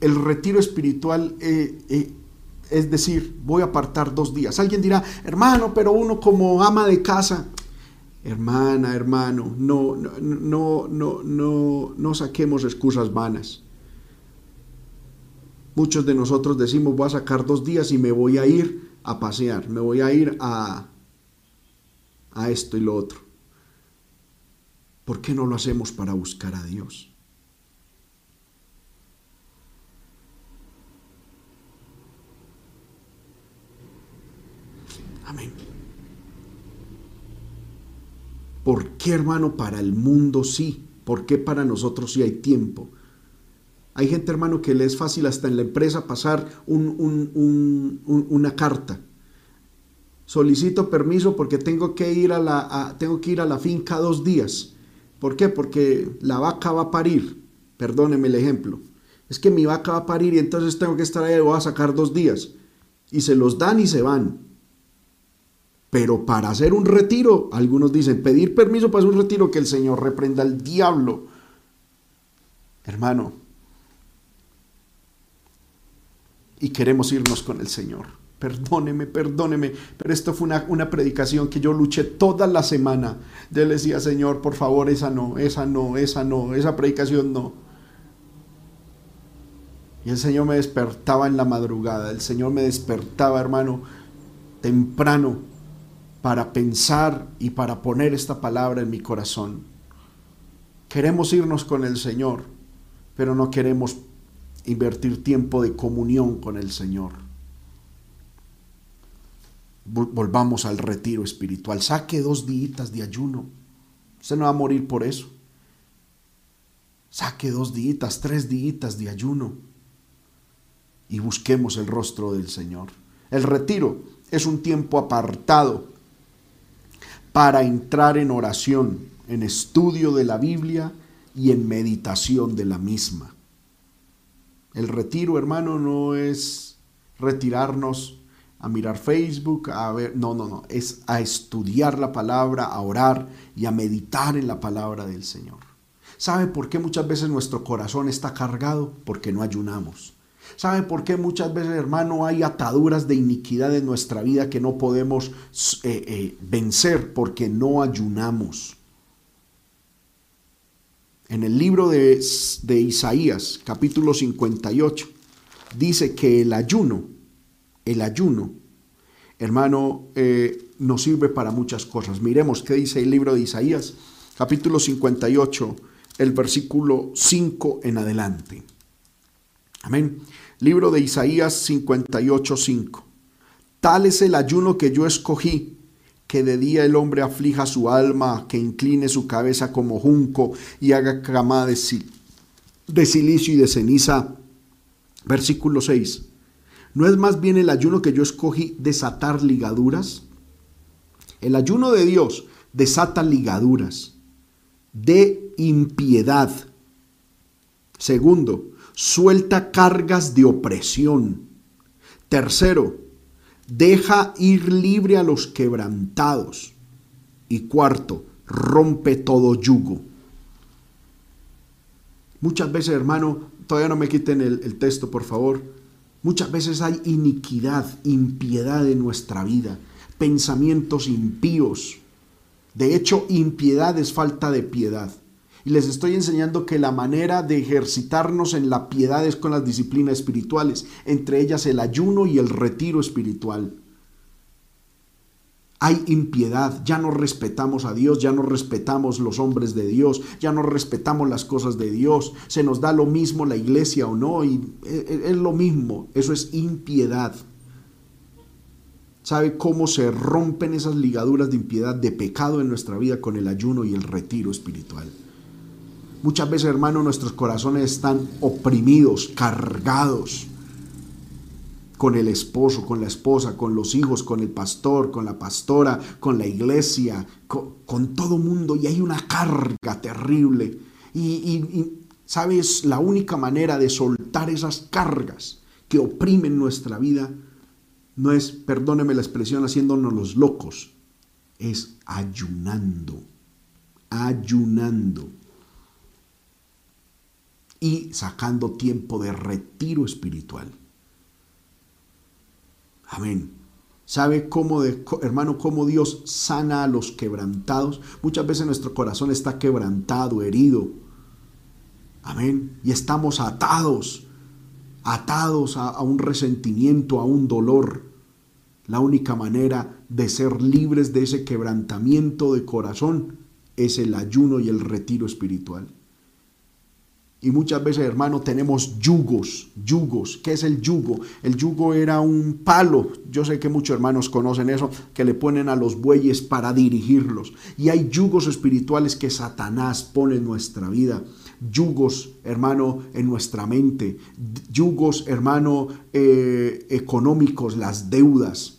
Speaker 1: El retiro espiritual eh, eh, es decir, voy a apartar dos días. Alguien dirá, hermano, pero uno como ama de casa, hermana, hermano, no, no, no, no, no, no saquemos excusas vanas. Muchos de nosotros decimos, voy a sacar dos días y me voy a ir a pasear, me voy a ir a, a esto y lo otro. ¿Por qué no lo hacemos para buscar a Dios? Amén. ¿Por qué, hermano, para el mundo sí? ¿Por qué para nosotros sí hay tiempo? Hay gente, hermano, que le es fácil hasta en la empresa pasar una carta. Solicito permiso porque tengo que, ir a la, tengo que ir a la finca dos días. ¿Por qué? Porque la vaca va a parir. Perdóneme el ejemplo. Es que mi vaca va a parir y entonces tengo que estar ahí voy a sacar dos días. Y se los dan y se van. Pero para hacer un retiro, algunos dicen, pedir permiso para hacer un retiro, que el Señor reprenda al diablo. Hermano, y queremos irnos con el Señor. Perdóneme, perdóneme, pero esto fue una, una, predicación que yo luché toda la semana. Yo le decía, Señor, por favor, esa no, esa no, esa no, esa predicación no. Y el Señor me despertaba en la madrugada, el Señor me despertaba, hermano, temprano para pensar y para poner esta palabra en mi corazón. Queremos irnos con el Señor, pero no queremos invertir tiempo de comunión con el Señor. Volvamos al retiro espiritual. Saque dos días de ayuno. Usted no va a morir por eso. Saque dos días, tres días de ayuno y busquemos el rostro del Señor. El retiro es un tiempo apartado para entrar en oración, en estudio de la Biblia y en meditación de la misma. El retiro, hermano, no es retirarnos a mirar Facebook, a ver, no, no, no, es a estudiar la palabra, a orar y a meditar en la palabra del Señor. ¿Sabe por qué muchas veces nuestro corazón está cargado? Porque no ayunamos. ¿Sabe por qué muchas veces, hermano, hay ataduras de iniquidad en nuestra vida que no podemos eh, eh, vencer porque no ayunamos? En el libro de, Isaías, capítulo 58, dice que el ayuno, el ayuno, hermano, eh, nos sirve para muchas cosas. Miremos qué dice el libro de Isaías, capítulo 58, el versículo 5 en adelante. Amén. Libro de Isaías 58:5. Tal es el ayuno que yo escogí, que de día el hombre aflija su alma, que incline su cabeza como junco y haga cama de, de silicio y de ceniza. Versículo 6. ¿No es más bien el ayuno que yo escogí desatar ligaduras? El ayuno de Dios desata ligaduras. de impiedad. Segundo, suelta cargas de opresión. Tercero, deja ir libre a los quebrantados. Y cuarto, rompe todo yugo. Muchas veces, hermano, todavía no me quiten el, texto, por favor. Muchas veces hay iniquidad, impiedad en nuestra vida, pensamientos impíos. De hecho, impiedad es falta de piedad. Y les estoy enseñando que la manera de ejercitarnos en la piedad es con las disciplinas espirituales, entre ellas el ayuno y el retiro espiritual. Hay impiedad, ya no respetamos a Dios, ya no respetamos los hombres de Dios, ya no respetamos las cosas de Dios, se nos da lo mismo la iglesia o no, y es lo mismo, eso es impiedad. ¿Sabe cómo se rompen esas ligaduras de impiedad, de pecado en nuestra vida con el ayuno y el retiro espiritual? Muchas veces, hermano, nuestros corazones están oprimidos, cargados con el esposo, con la esposa, con los hijos, con el pastor, con la pastora, con la iglesia, con, todo mundo y hay una carga terrible. Y, y, sabes, la única manera de soltar esas cargas que oprimen nuestra vida no es, perdóneme la expresión, haciéndonos los locos, es ayunando, ayunando y sacando tiempo de retiro espiritual. Amén. ¿Sabe cómo, de, hermano, cómo Dios sana a los quebrantados? Muchas veces nuestro corazón está quebrantado, herido. Amén. Y estamos atados, atados a, a un resentimiento, a un dolor. La única manera de ser libres de ese quebrantamiento de corazón es el ayuno y el retiro espiritual. Y muchas veces, hermano, tenemos yugos, yugos. ¿Qué es el yugo? El yugo era un palo. Yo sé que muchos hermanos conocen eso, que le ponen a los bueyes para dirigirlos. Y hay yugos espirituales que Satanás pone en nuestra vida. Yugos, hermano, en nuestra mente. Yugos, hermano, eh, económicos, las deudas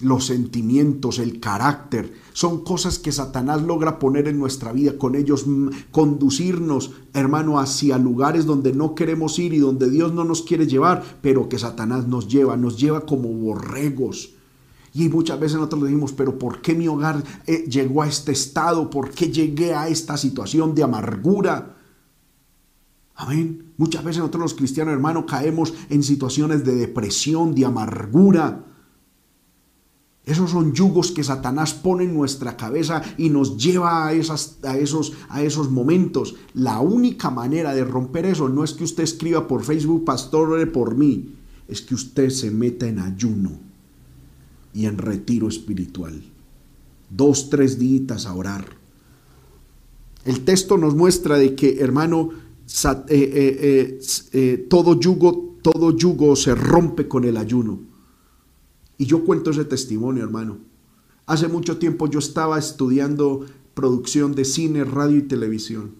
Speaker 1: los sentimientos, el carácter, son cosas que Satanás logra poner en nuestra vida, con ellos mm, conducirnos, hermano, hacia lugares donde no queremos ir y donde Dios no nos quiere llevar, pero que Satanás nos lleva, nos lleva como borregos. Y muchas veces nosotros decimos, pero ¿por qué mi hogar eh, llegó a este estado? ¿Por qué llegué a esta situación de amargura? Amén. Muchas veces nosotros los cristianos, hermano, caemos en situaciones de depresión, de amargura. Esos son yugos que Satanás pone en nuestra cabeza y nos lleva a, esos momentos. La única manera de romper eso no es que usted escriba por Facebook, pastor, por mí. Es que usted se meta en ayuno y en retiro espiritual. Dos, tres días a orar. El texto nos muestra de que, hermano, eh, eh, eh, todo yugo, todo yugo se rompe con el ayuno. Y yo cuento ese testimonio, hermano. Hace mucho tiempo yo estaba estudiando producción de cine, radio y televisión.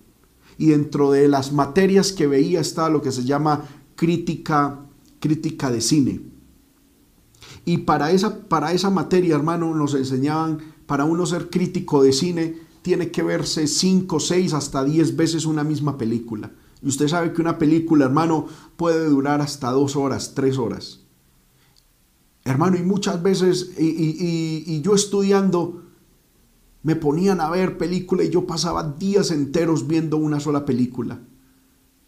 Speaker 1: Y dentro de las materias que veía estaba lo que se llama crítica, crítica de cine. Y para esa, para esa materia, hermano, nos enseñaban, para uno ser crítico de cine, tiene que verse cinco, seis, hasta diez veces una misma película. Y usted sabe que una película, hermano, puede durar hasta dos horas, tres horas. Hermano, y muchas veces, y, yo estudiando, me ponían a ver película y yo pasaba días enteros viendo una sola película.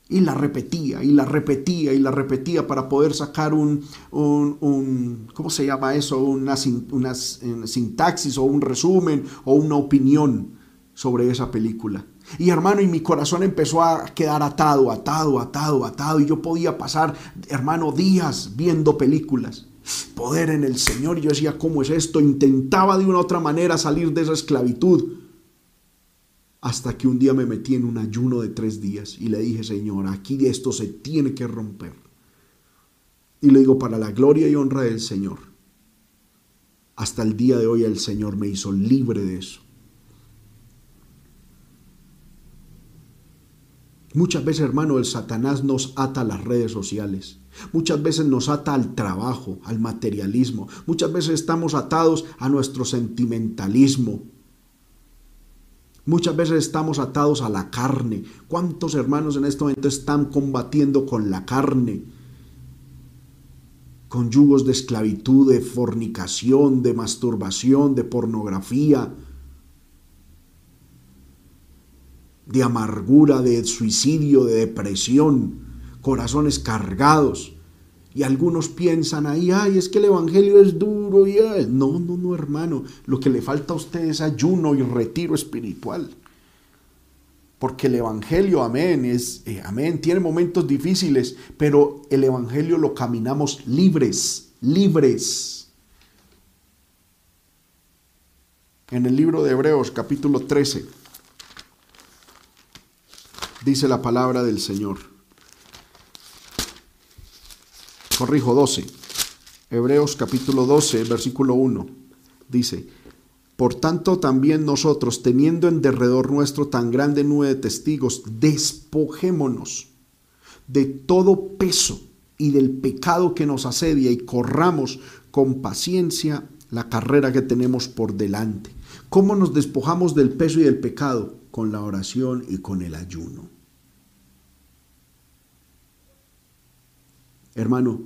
Speaker 1: Y la repetía, y la repetía, y la repetía para poder sacar un, un, ¿cómo se llama eso? Una, una sintaxis o un resumen o una opinión sobre esa película. Y hermano, y mi corazón empezó a quedar atado, atado, atado, atado. Y yo podía pasar, hermano, días viendo películas poder en el Señor. Yo decía, ¿cómo es esto? Intentaba de una otra manera salir de esa esclavitud. Hasta que un día me metí en un ayuno de tres días y le dije, Señor, aquí esto se tiene que romper. Y le digo, para la gloria y honra del Señor. Hasta el día de hoy el Señor me hizo libre de eso. Muchas veces, hermano, el Satanás nos ata las redes sociales. Muchas veces nos ata al trabajo, al materialismo. Muchas veces estamos atados a nuestro sentimentalismo. Muchas veces estamos atados a la carne. ¿Cuántos hermanos en este momento están combatiendo con la carne? Con yugos de esclavitud, de fornicación, de masturbación, de pornografía, de amargura, de suicidio, de depresión, corazones cargados. Y algunos piensan ahí, ay, es que el Evangelio es duro. Y No, no, no, hermano. Lo que le falta a usted es ayuno y retiro espiritual. Porque el Evangelio, amén, es, eh, amén, tiene momentos difíciles, pero el Evangelio lo caminamos libres, libres. En el libro de Hebreos, capítulo 13, dice la palabra del Señor corrijo, 12. Hebreos capítulo 12, versículo 1. Dice, por tanto también nosotros, teniendo en derredor nuestro tan grande nube de testigos, despojémonos de todo peso y del pecado que nos asedia y corramos con paciencia la carrera que tenemos por delante. ¿Cómo nos despojamos del peso y del pecado? Con la oración y con el ayuno. Hermano,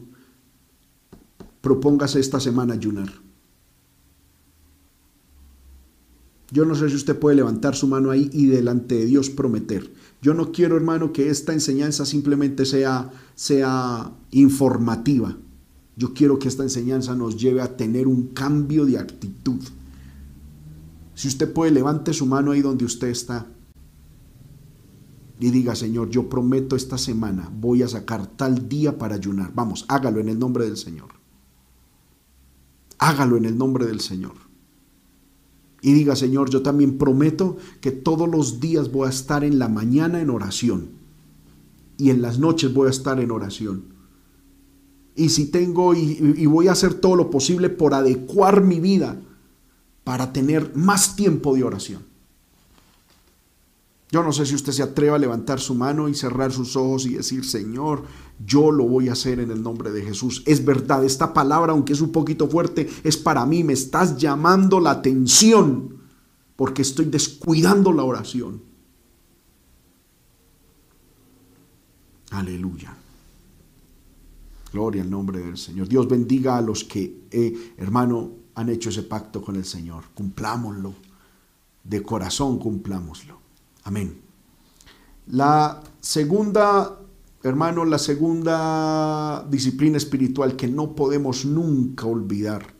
Speaker 1: propóngase esta semana ayunar. Yo no sé si usted puede levantar su mano ahí y delante de Dios prometer. Yo no quiero, hermano, que esta enseñanza simplemente sea, sea informativa. Yo quiero que esta enseñanza nos lleve a tener un cambio de actitud. Si usted puede, levante su mano ahí donde usted está y diga, Señor, yo prometo esta semana voy a sacar tal día para ayunar. Vamos, hágalo en el nombre del Señor. Hágalo en el nombre del Señor. Y diga, Señor, yo también prometo que todos los días voy a estar en la mañana en oración. Y en las noches voy a estar en oración. Y si tengo y, y voy a hacer todo lo posible por adecuar mi vida para tener más tiempo de oración. Yo no sé si usted se atreva a levantar su mano y cerrar sus ojos y decir, Señor, yo lo voy a hacer en el nombre de Jesús. Es verdad, esta palabra, aunque es un poquito fuerte, es para mí. Me estás llamando la atención porque estoy descuidando la oración. Aleluya. Gloria al nombre del Señor. Dios bendiga a los que, eh, hermano, han hecho ese pacto con el Señor. Cumplámoslo. De corazón cumplámoslo. Amén. La segunda, hermano, la segunda disciplina espiritual que no podemos nunca olvidar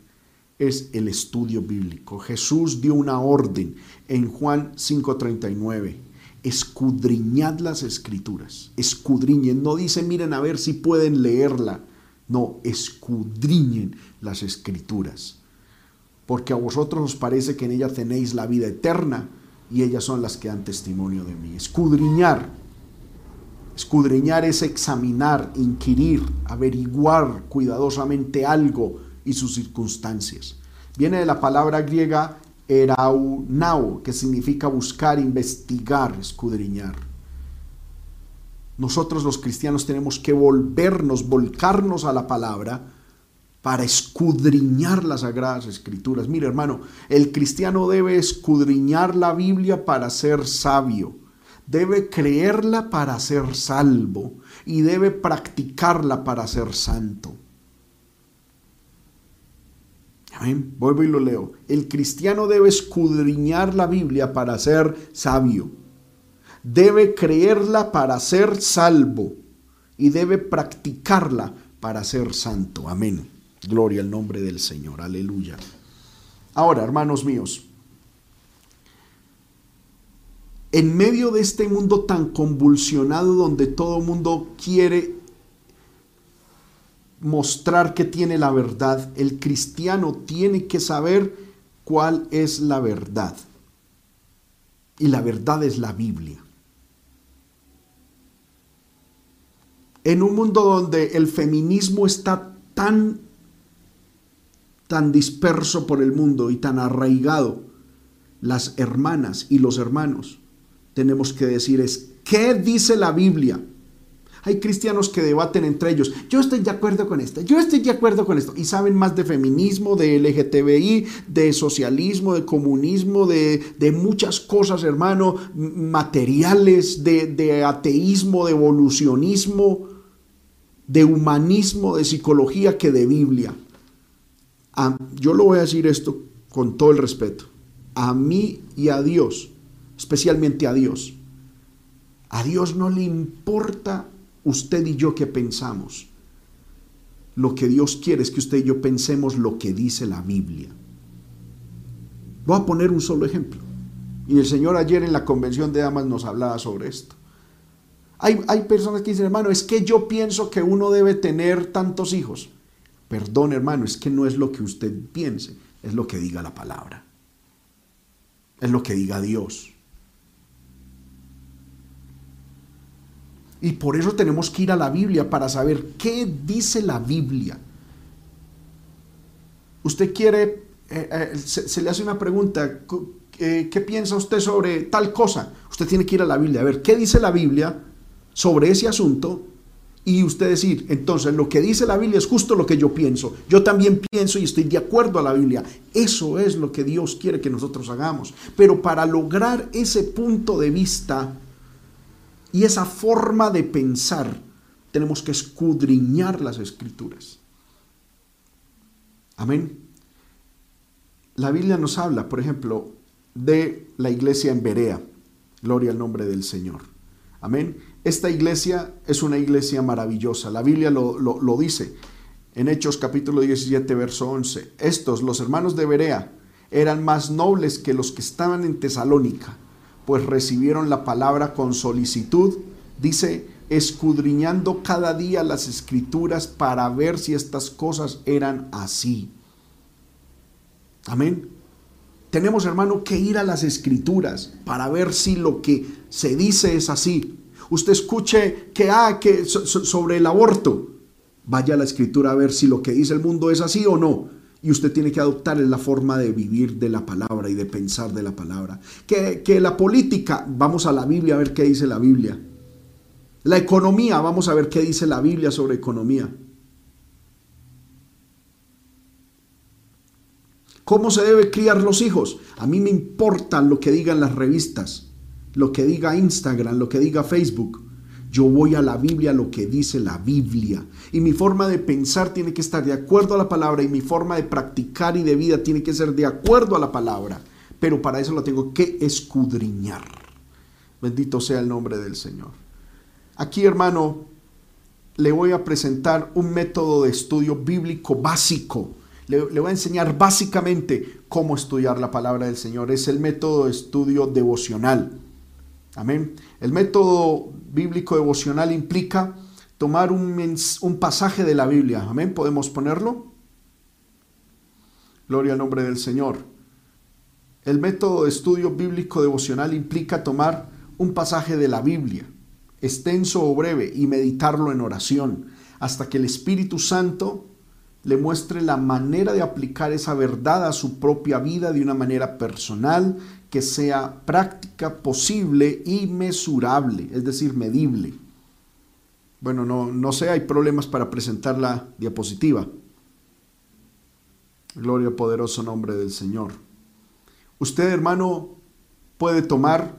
Speaker 1: es el estudio bíblico. Jesús dio una orden en Juan 5:39. Escudriñad las escrituras. Escudriñen. No dice, miren a ver si pueden leerla. No, escudriñen las escrituras. Porque a vosotros os parece que en ella tenéis la vida eterna y ellas son las que dan testimonio de mí. Escudriñar. Escudriñar es examinar, inquirir, averiguar cuidadosamente algo y sus circunstancias. Viene de la palabra griega eraunao, que significa buscar, investigar, escudriñar. Nosotros los cristianos tenemos que volvernos, volcarnos a la palabra para escudriñar las sagradas escrituras. Mire hermano, el cristiano debe escudriñar la Biblia para ser sabio, debe creerla para ser salvo y debe practicarla para ser santo. Amén. Vuelvo y lo leo. El cristiano debe escudriñar la Biblia para ser sabio. Debe creerla para ser salvo y debe practicarla para ser santo. Amén. Gloria al nombre del Señor, aleluya. Ahora, hermanos míos, en medio de este mundo tan convulsionado donde todo mundo quiere mostrar que tiene la verdad, el cristiano tiene que saber cuál es la verdad. Y la verdad es la Biblia. En un mundo donde el feminismo está tan tan disperso por el mundo y tan arraigado, las hermanas y los hermanos, tenemos que decir es, ¿qué dice la Biblia? Hay cristianos que debaten entre ellos. Yo estoy de acuerdo con esto, yo estoy de acuerdo con esto. Y saben más de feminismo, de LGTBI, de socialismo, de comunismo, de, muchas cosas, hermano, materiales, de, de ateísmo, de evolucionismo, de humanismo, de psicología, que de Biblia. Yo lo voy a decir esto con todo el respeto. A mí y a Dios, especialmente a Dios a Dios no le importa usted y yo que pensamos. Lo que Dios quiere es que usted y yo pensemos lo que dice la Biblia. Voy a poner un solo ejemplo. Y el Señor ayer en la convención de damas nos hablaba sobre esto. Hay, hay, personas que dicen, hermano, es que yo pienso que uno debe tener tantos hijos. Perdón, hermano, es que no es lo que usted piense, es lo que diga la palabra. Es lo que diga Dios. Y por eso tenemos que ir a la Biblia para saber qué dice la Biblia. Usted quiere, eh, eh, se, le hace una pregunta, eh, ¿qué piensa usted sobre tal cosa? Usted tiene que ir a la Biblia a ver qué dice la Biblia sobre ese asunto y usted decir, entonces lo que dice la Biblia es justo lo que yo pienso. Yo también pienso y estoy de acuerdo a la Biblia. Eso es lo que Dios quiere que nosotros hagamos. Pero para lograr ese punto de vista, y esa forma de pensar tenemos que escudriñar las escrituras. Amén. La Biblia nos habla, por ejemplo, de la iglesia en Berea. Gloria al nombre del Señor. Amén. Esta iglesia es una iglesia maravillosa. La Biblia lo, lo dice en Hechos capítulo 17, verso 11. Estos, los hermanos de Berea, eran más nobles que los que estaban en Tesalónica pues recibieron la palabra con solicitud. Dice, escudriñando cada día las escrituras para ver si estas cosas eran así. Amén. Tenemos, hermano, que ir a las escrituras para ver si lo que se dice es así. Usted escuche que, ah, que sobre el aborto. Vaya a la escritura a ver si lo que dice el mundo es así o no y usted tiene que adoptar la forma de vivir de la palabra y de pensar de la palabra. Que, que, la política, vamos a la Biblia a ver qué dice la Biblia. La economía, vamos a ver qué dice la Biblia sobre economía. ¿Cómo se debe criar los hijos? A mí me importa lo que digan las revistas, lo que diga Instagram, lo que diga Facebook. Yo voy a la Biblia, lo que dice la Biblia. Y mi forma de pensar tiene que estar de acuerdo a la palabra y mi forma de practicar y de vida tiene que ser de acuerdo a la palabra. Pero para eso lo tengo que escudriñar. Bendito sea el nombre del Señor. Aquí, hermano, le voy a presentar un método de estudio bíblico básico. Le, le, voy a enseñar básicamente cómo estudiar la palabra del Señor. Es el método de estudio devocional. Amén. El método bíblico devocional implica tomar un, un, pasaje de la Biblia. Amén. ¿Podemos ponerlo? Gloria al nombre del Señor. El método de estudio bíblico devocional implica tomar un pasaje de la Biblia, extenso o breve, y meditarlo en oración, hasta que el Espíritu Santo le muestre la manera de aplicar esa verdad a su propia vida de una manera personal que sea práctica, posible y mesurable, es decir, medible. Bueno, no, no sé, hay problemas para presentar la diapositiva. Gloria poderoso nombre del Señor. Usted, hermano, puede tomar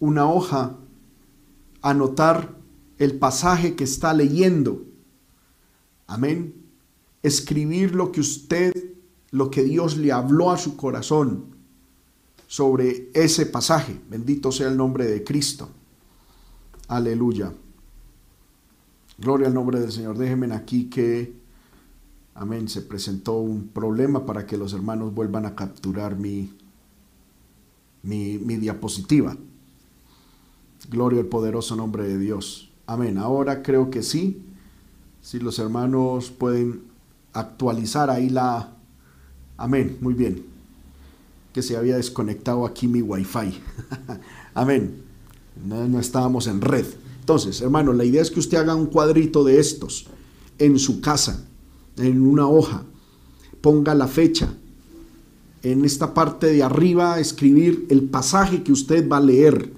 Speaker 1: una hoja, anotar el pasaje que está leyendo. Amén. Escribir lo que usted, lo que Dios le habló a su corazón sobre ese pasaje. Bendito sea el nombre de Cristo. Aleluya. Gloria al nombre del Señor. Déjenme aquí que, amén, se presentó un problema para que los hermanos vuelvan a capturar mi, mi, mi diapositiva. Gloria al poderoso nombre de Dios. Amén. Ahora creo que sí. Si los hermanos pueden actualizar ahí la... Amén. Muy bien que se había desconectado aquí mi wifi. (laughs) Amén. No, estábamos en red. Entonces, hermano, la idea es que usted haga un cuadrito de estos en su casa, en una hoja. Ponga la fecha. En esta parte de arriba escribir el pasaje que usted va a leer.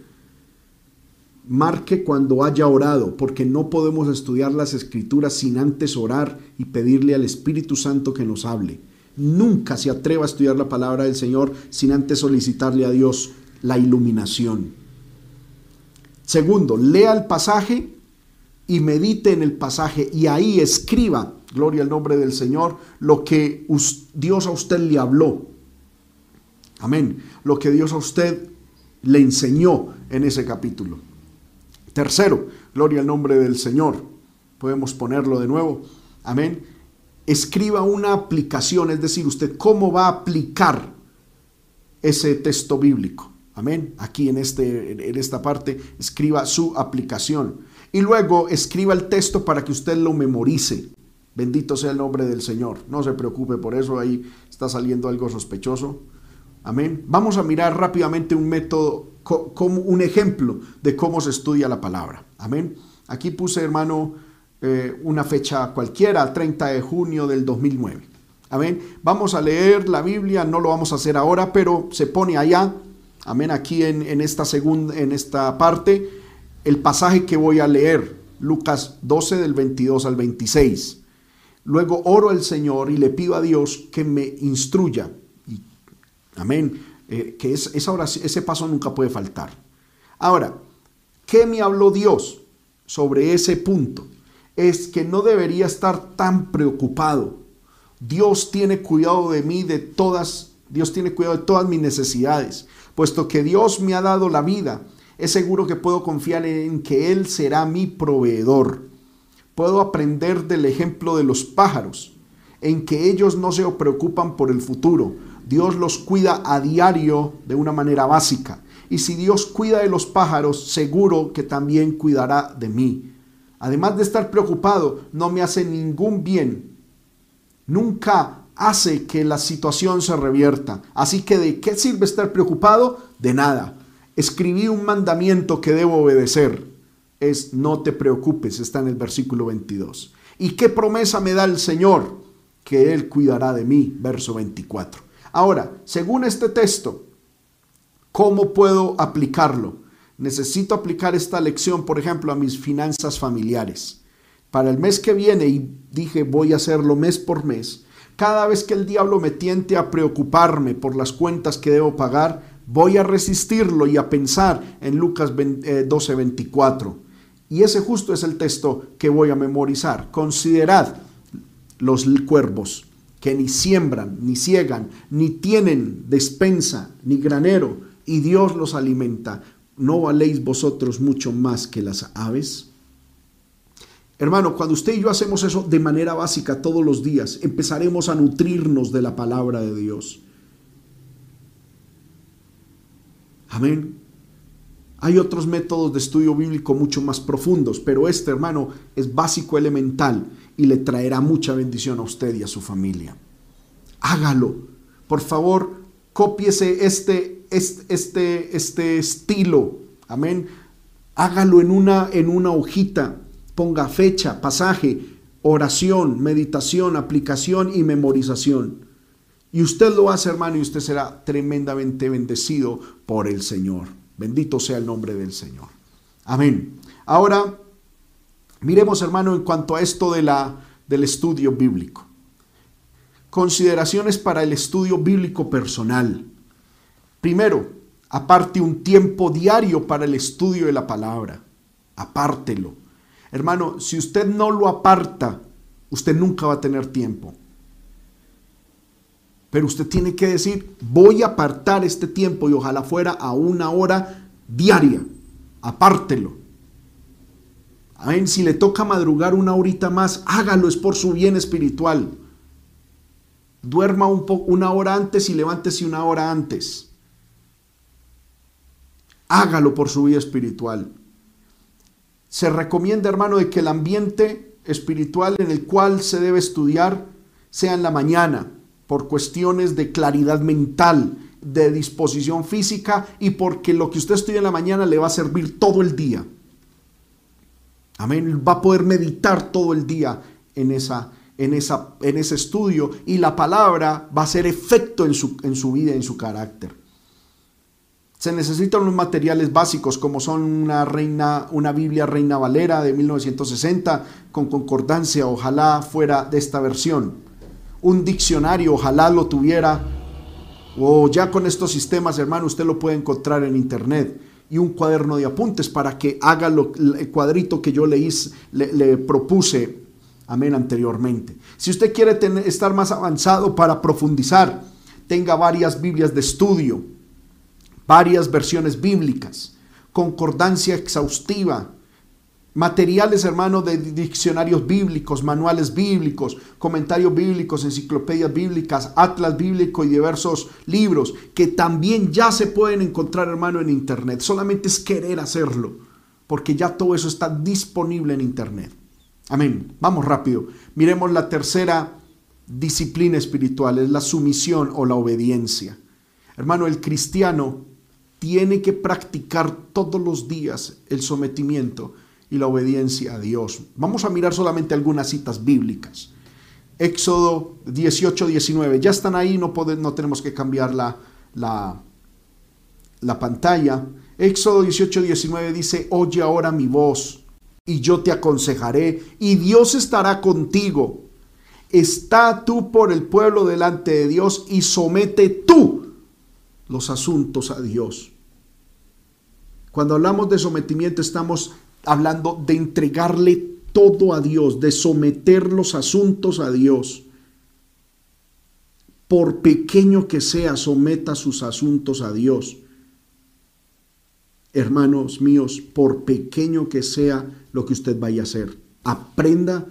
Speaker 1: marque cuando haya orado, porque no podemos estudiar las escrituras sin antes orar y pedirle al Espíritu Santo que nos hable. Nunca se atreva a estudiar la palabra del Señor sin antes solicitarle a Dios la iluminación. Segundo, lea el pasaje y medite en el pasaje y ahí escriba, gloria al nombre del Señor, lo que Dios a usted le habló. Amén. Lo que Dios a usted le enseñó en ese capítulo. Tercero, gloria al nombre del Señor. Podemos ponerlo de nuevo. Amén. Escriba una aplicación, es decir, usted cómo va a aplicar ese texto bíblico. Amén. Aquí en, este, en esta parte, escriba su aplicación. Y luego escriba el texto para que usted lo memorice. Bendito sea el nombre del Señor. No se preocupe por eso, ahí está saliendo algo sospechoso. Amén. Vamos a mirar rápidamente un método, como un ejemplo de cómo se estudia la palabra. Amén. Aquí puse, hermano, eh, una fecha cualquiera, 30 de junio del 2009. Amén. Vamos a leer la Biblia, no lo vamos a hacer ahora, pero se pone allá. Amén. Aquí en, en esta segunda, en esta parte, el pasaje que voy a leer, Lucas 12 del 22 al 26. Luego oro al Señor y le pido a Dios que me instruya Amén. Eh, que es, esa ese paso nunca puede faltar. Ahora, ¿qué me habló Dios sobre ese punto? Es que no debería estar tan preocupado. Dios tiene cuidado de mí, de todas, Dios tiene cuidado de todas mis necesidades. Puesto que Dios me ha dado la vida, es seguro que puedo confiar en que Él será mi proveedor. Puedo aprender del ejemplo de los pájaros, en que ellos no se preocupan por el futuro, Dios los cuida a diario de una manera básica. Y si Dios cuida de los pájaros, seguro que también cuidará de mí. Además de estar preocupado, no me hace ningún bien. Nunca hace que la situación se revierta. Así que ¿de qué sirve estar preocupado? De nada. Escribí un mandamiento que debo obedecer. Es no te preocupes, está en el versículo 22. ¿Y qué promesa me da el Señor? Que Él cuidará de mí, verso 24. Ahora, según este texto, ¿cómo puedo aplicarlo? Necesito aplicar esta lección, por ejemplo, a mis finanzas familiares. Para el mes que viene, y dije voy a hacerlo mes por mes, cada vez que el diablo me tiente a preocuparme por las cuentas que debo pagar, voy a resistirlo y a pensar en Lucas 12, 24. Eh, y ese justo es el texto que voy a memorizar. Considerad los cuervos que ni siembran, ni ciegan, ni tienen despensa, ni granero, y Dios los alimenta, ¿no valéis vosotros mucho más que las aves? Hermano, cuando usted y yo hacemos eso de manera básica todos los días, empezaremos a nutrirnos de la palabra de Dios. Amén. Hay otros métodos de estudio bíblico mucho más profundos, pero este, hermano, es básico, elemental y le traerá mucha bendición a usted y a su familia. Hágalo. Por favor, cópiese este, este, este, estilo. Amén. Hágalo en una, en una hojita. Ponga fecha, pasaje, oración, meditación, aplicación y memorización. Y usted lo hace, hermano, y usted será tremendamente bendecido por el Señor. Bendito sea el nombre del Señor. Amén. Ahora, miremos, hermano, en cuanto a esto de la, del estudio bíblico. Consideraciones para el estudio bíblico personal. Primero, aparte un tiempo diario para el estudio de la palabra. Apártelo. Hermano, si usted no lo aparta, usted nunca va a tener tiempo. Pero usted tiene que decir, voy a apartar este tiempo y ojalá fuera a una hora diaria. Apártelo. Amén. Si le toca madrugar una horita más, hágalo, es por su bien espiritual. Duerma un una hora antes y levántese una hora antes. Hágalo por su vida espiritual. Se recomienda, hermano, de que el ambiente espiritual en el cual se debe estudiar sea en la mañana, por cuestiones de claridad mental, de disposición física y porque lo que usted estudia en la mañana le va a servir todo el día. Amén. Va a poder meditar todo el día en, esa, en, esa, en ese estudio y la palabra va a hacer efecto en su, en su vida, en su carácter. Se necesitan unos materiales básicos como son una, reina, una Biblia Reina Valera de 1960 con concordancia, ojalá fuera de esta versión. Un diccionario, ojalá lo tuviera. O ya con estos sistemas, hermano, usted lo puede encontrar en internet. Y un cuaderno de apuntes para que haga lo, el cuadrito que yo le, le, le propuse, amén, anteriormente. Si usted quiere tener, estar más avanzado para profundizar, tenga varias Biblias de estudio, varias versiones bíblicas, concordancia exhaustiva, materiales, hermano, de diccionarios bíblicos, manuales bíblicos, comentarios bíblicos, enciclopedias bíblicas, atlas bíblico y diversos libros que también ya se pueden encontrar, hermano, en internet. Solamente es querer hacerlo, porque ya todo eso está disponible en internet. Amén. Vamos rápido. Miremos la tercera disciplina espiritual, es la sumisión o la obediencia. Hermano, el cristiano tiene que practicar todos los días el sometimiento y la obediencia a Dios. Vamos a mirar solamente algunas citas bíblicas. Éxodo 18, 19. Ya están ahí, no, no tenemos que cambiar la, la, la pantalla. Éxodo 18, 19 dice, oye ahora mi voz y yo te aconsejaré y Dios estará contigo está tú por el pueblo delante de Dios y somete tú los asuntos a Dios. Cuando hablamos de sometimiento estamos hablando de entregarle todo a Dios, de someter los asuntos a Dios. Por pequeño que sea, someta sus asuntos a Dios. Hermanos míos, por pequeño que sea lo que usted vaya a hacer, aprenda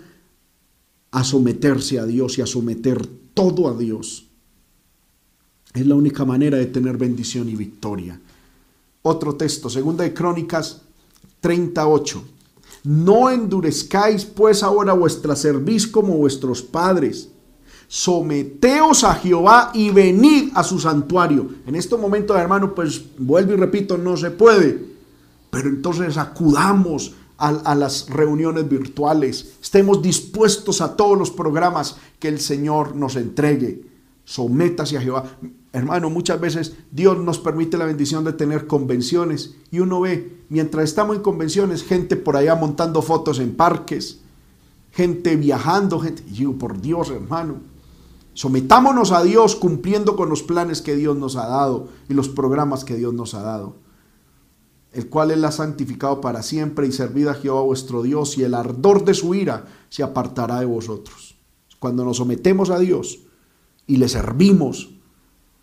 Speaker 1: a someterse a Dios y a someter todo a Dios. Es la única manera de tener bendición y victoria. Otro texto, segunda de Crónicas 38. No endurezcáis pues ahora vuestra cerviz como vuestros padres. Someteos a Jehová y venid a su santuario. En este momento, hermano, pues vuelvo y repito, no se puede. Pero entonces acudamos a, las reuniones virtuales, estemos dispuestos a todos los programas que el Señor nos entregue. Sométase a Jehová. Hermano, muchas veces Dios nos permite la bendición de tener convenciones y uno ve, mientras estamos en convenciones, gente por allá montando fotos en parques, gente viajando, gente, y yo, por Dios, hermano, sometámonos a Dios cumpliendo con los planes que Dios nos ha dado y los programas que Dios nos ha dado el cual Él ha santificado para siempre y servid a Jehová vuestro Dios y el ardor de su ira se apartará de vosotros. Cuando nos sometemos a Dios y le servimos,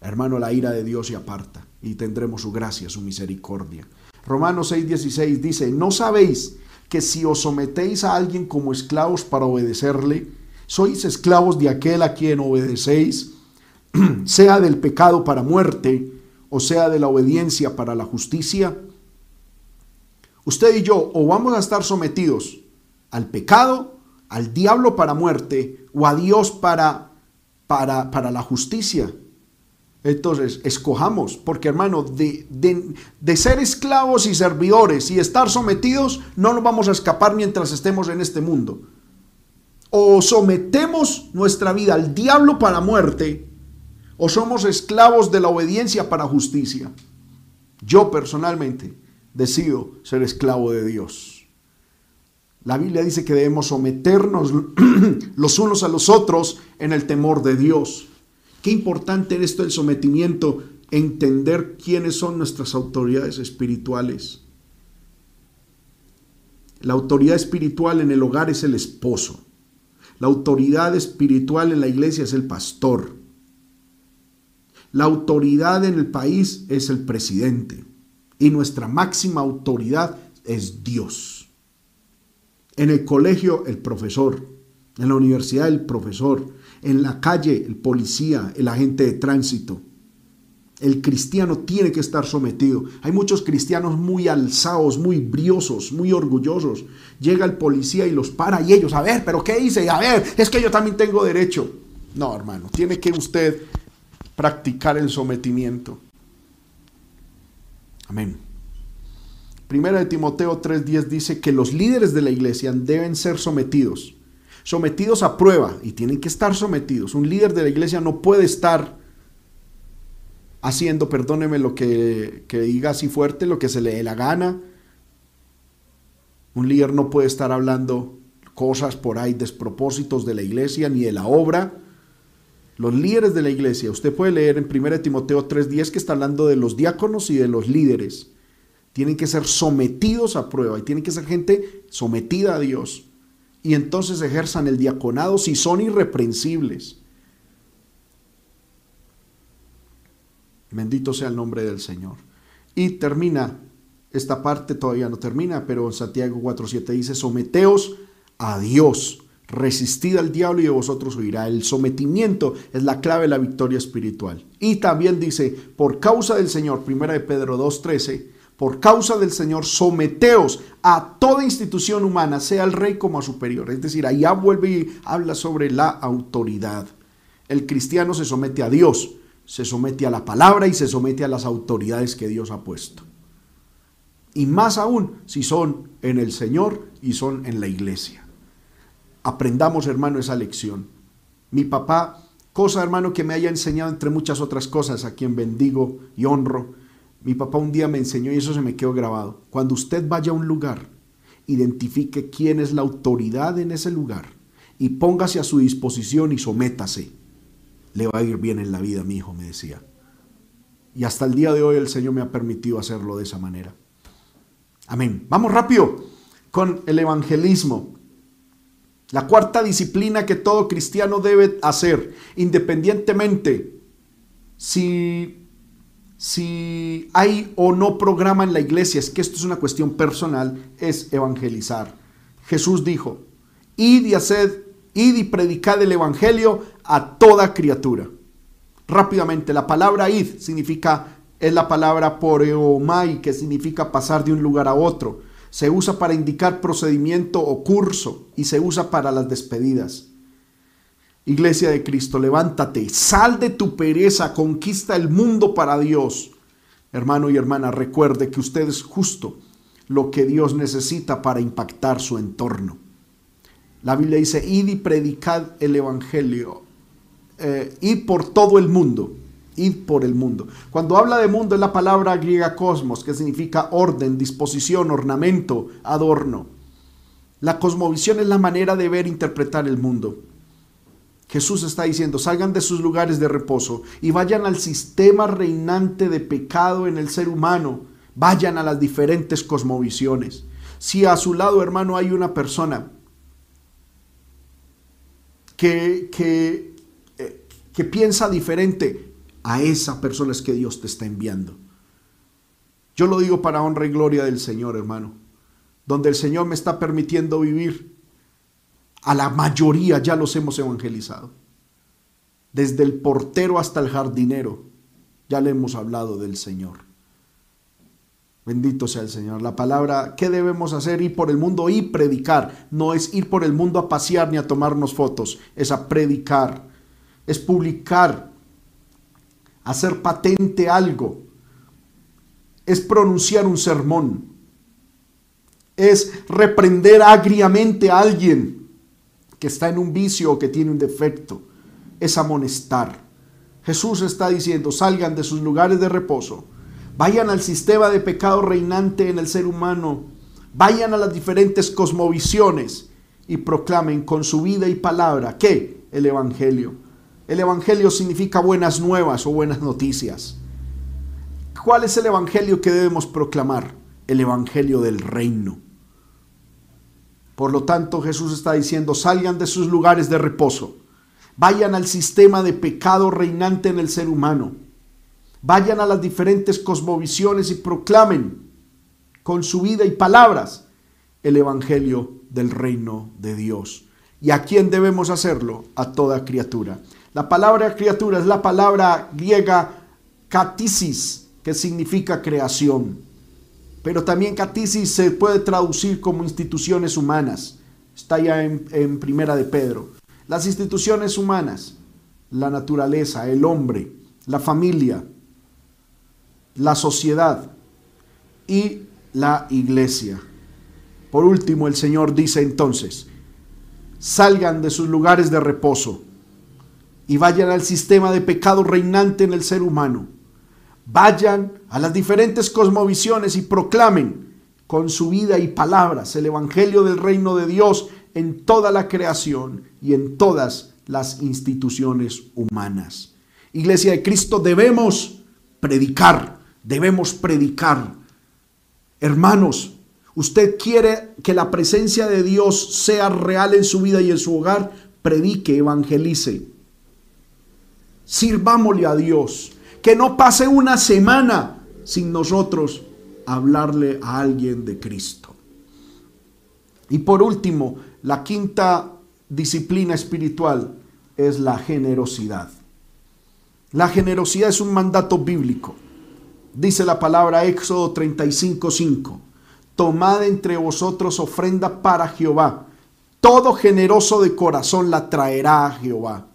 Speaker 1: hermano, la ira de Dios se aparta y tendremos su gracia, su misericordia. Romanos 6:16 dice, ¿no sabéis que si os sometéis a alguien como esclavos para obedecerle, sois esclavos de aquel a quien obedecéis, (clears throat) sea del pecado para muerte o sea de la obediencia para la justicia? usted y yo o vamos a estar sometidos al pecado, al diablo para muerte o a Dios para, para, para la justicia. Entonces, escojamos, porque hermano, de, de, ser esclavos y servidores y estar sometidos, no nos vamos a escapar mientras estemos en este mundo. O sometemos nuestra vida al diablo para muerte, o somos esclavos de la obediencia para justicia. Yo personalmente decido ser esclavo de Dios. La Biblia dice que debemos someternos (clears throat) los unos a los otros en el temor de Dios. Qué importante en esto el sometimiento, entender quiénes son nuestras autoridades espirituales. La autoridad espiritual en el hogar es el esposo. La autoridad espiritual en la iglesia es el pastor. La autoridad en el país es el presidente y nuestra máxima autoridad es Dios. En el colegio, el profesor. En la universidad, el profesor. En la calle, el policía, el agente de tránsito. El cristiano tiene que estar sometido. Hay muchos cristianos muy alzados, muy briosos, muy orgullosos. Llega el policía y los para y ellos, a ver, pero ¿qué dice? A ver, es que yo también tengo derecho. No, hermano, tiene que usted practicar el sometimiento. Amén. Primera de Timoteo 3:10 dice que los líderes de la iglesia deben ser sometidos, sometidos a prueba y tienen que estar sometidos. Un líder de la iglesia no puede estar haciendo, perdóneme lo que, que diga así fuerte, lo que se le dé la gana. Un líder no puede estar hablando cosas por ahí, despropósitos de la iglesia ni de la obra. Los líderes de la iglesia, usted puede leer en 1 Timoteo 3:10 que está hablando de los diáconos y de los líderes. Tienen que ser sometidos a prueba y tienen que ser gente sometida a Dios. Y entonces ejerzan el diaconado si son irreprensibles. Bendito sea el nombre del Señor. Y termina, esta parte todavía no termina, pero en Santiago 4.7 dice, someteos a Dios, resistid al diablo y de vosotros huirá. El sometimiento es la clave de la victoria espiritual. Y también dice, por causa del Señor, primera de Pedro 2.13, por causa del Señor, someteos a toda institución humana, sea el rey como a superior. Es decir, allá vuelve y habla sobre la autoridad. El cristiano se somete a Dios, se somete a la palabra y se somete a las autoridades que Dios ha puesto. Y más aún si son en el Señor y son en la iglesia. Aprendamos, hermano, esa lección. Mi papá, cosa, hermano, que me haya enseñado entre muchas otras cosas, a quien bendigo y honro. Mi papá un día me enseñó y eso se me quedó grabado. Cuando usted vaya a un lugar, identifique quién es la autoridad en ese lugar y póngase a su disposición y sométase. Le va a ir bien en la vida, mi hijo, me decía. Y hasta el día de hoy el Señor me ha permitido hacerlo de esa manera. Amén. Vamos rápido con el evangelismo. La cuarta disciplina que todo cristiano debe hacer, independientemente si, si hay o no programa en la iglesia, es que esto es una cuestión personal, es evangelizar. Jesús dijo, id y haced, y predicad el evangelio a toda criatura. Rápidamente, la palabra id significa, es la palabra poreomai, que significa pasar de un lugar a otro se usa para indicar procedimiento o curso y se usa para las despedidas. Iglesia de Cristo, levántate, sal de tu pereza, conquista el mundo para Dios. Hermano y hermana, recuerde que usted es justo lo que Dios necesita para impactar su entorno. La Biblia dice, id y predicad el Evangelio, eh, id por todo el mundo id por el mundo. Cuando habla de mundo es la palabra griega cosmos, que significa orden, disposición, ornamento, adorno. La cosmovisión es la manera de ver e interpretar el mundo. Jesús está diciendo, salgan de sus lugares de reposo y vayan al sistema reinante de pecado en el ser humano. Vayan a las diferentes cosmovisiones. Si a su lado, hermano, hay una persona que, que, eh, que piensa diferente, a esa persona es que Dios te está enviando. Yo lo digo para honra y gloria del Señor, hermano. Donde el Señor me está permitiendo vivir, a la mayoría ya los hemos evangelizado. Desde el portero hasta el jardinero, ya le hemos hablado del Señor. Bendito sea el Señor. La palabra, ¿qué debemos hacer? Ir por el mundo y predicar. No es ir por el mundo a pasear ni a tomarnos fotos, es a predicar, es publicar hacer patente algo, es pronunciar un sermón, es reprender agriamente a alguien que está en un vicio o que tiene un defecto, es amonestar. Jesús está diciendo, salgan de sus lugares de reposo, vayan al sistema de pecado reinante en el ser humano, vayan a las diferentes cosmovisiones y proclamen con su vida y palabra que el Evangelio. El Evangelio significa buenas nuevas o buenas noticias. ¿Cuál es el Evangelio que debemos proclamar? El Evangelio del reino. Por lo tanto, Jesús está diciendo, salgan de sus lugares de reposo, vayan al sistema de pecado reinante en el ser humano, vayan a las diferentes cosmovisiones y proclamen con su vida y palabras el Evangelio del reino de Dios. ¿Y a quién debemos hacerlo? A toda criatura. La palabra criatura es la palabra griega katisis, que significa creación. Pero también katisis se puede traducir como instituciones humanas. Está ya en Primera de Pedro. Las instituciones humanas, la naturaleza, el hombre, la familia, la sociedad y la iglesia. Por último, el Señor dice entonces, salgan de sus lugares de reposo y vayan al sistema de pecado reinante en el ser humano. Vayan a las diferentes cosmovisiones y proclamen con su vida y palabras el Evangelio del reino de Dios en toda la creación y en todas las instituciones humanas. Iglesia de Cristo, debemos predicar, debemos predicar. Hermanos, usted quiere que la presencia de Dios sea real en su vida y en su hogar, predique, evangelice. Sirvámosle a Dios. Que no pase una semana sin nosotros hablarle a alguien de Cristo. Y por último, la quinta disciplina espiritual es la generosidad. La generosidad es un mandato bíblico. Dice la palabra Éxodo 35:5. Tomad entre vosotros ofrenda para Jehová. Todo generoso de corazón la traerá a Jehová.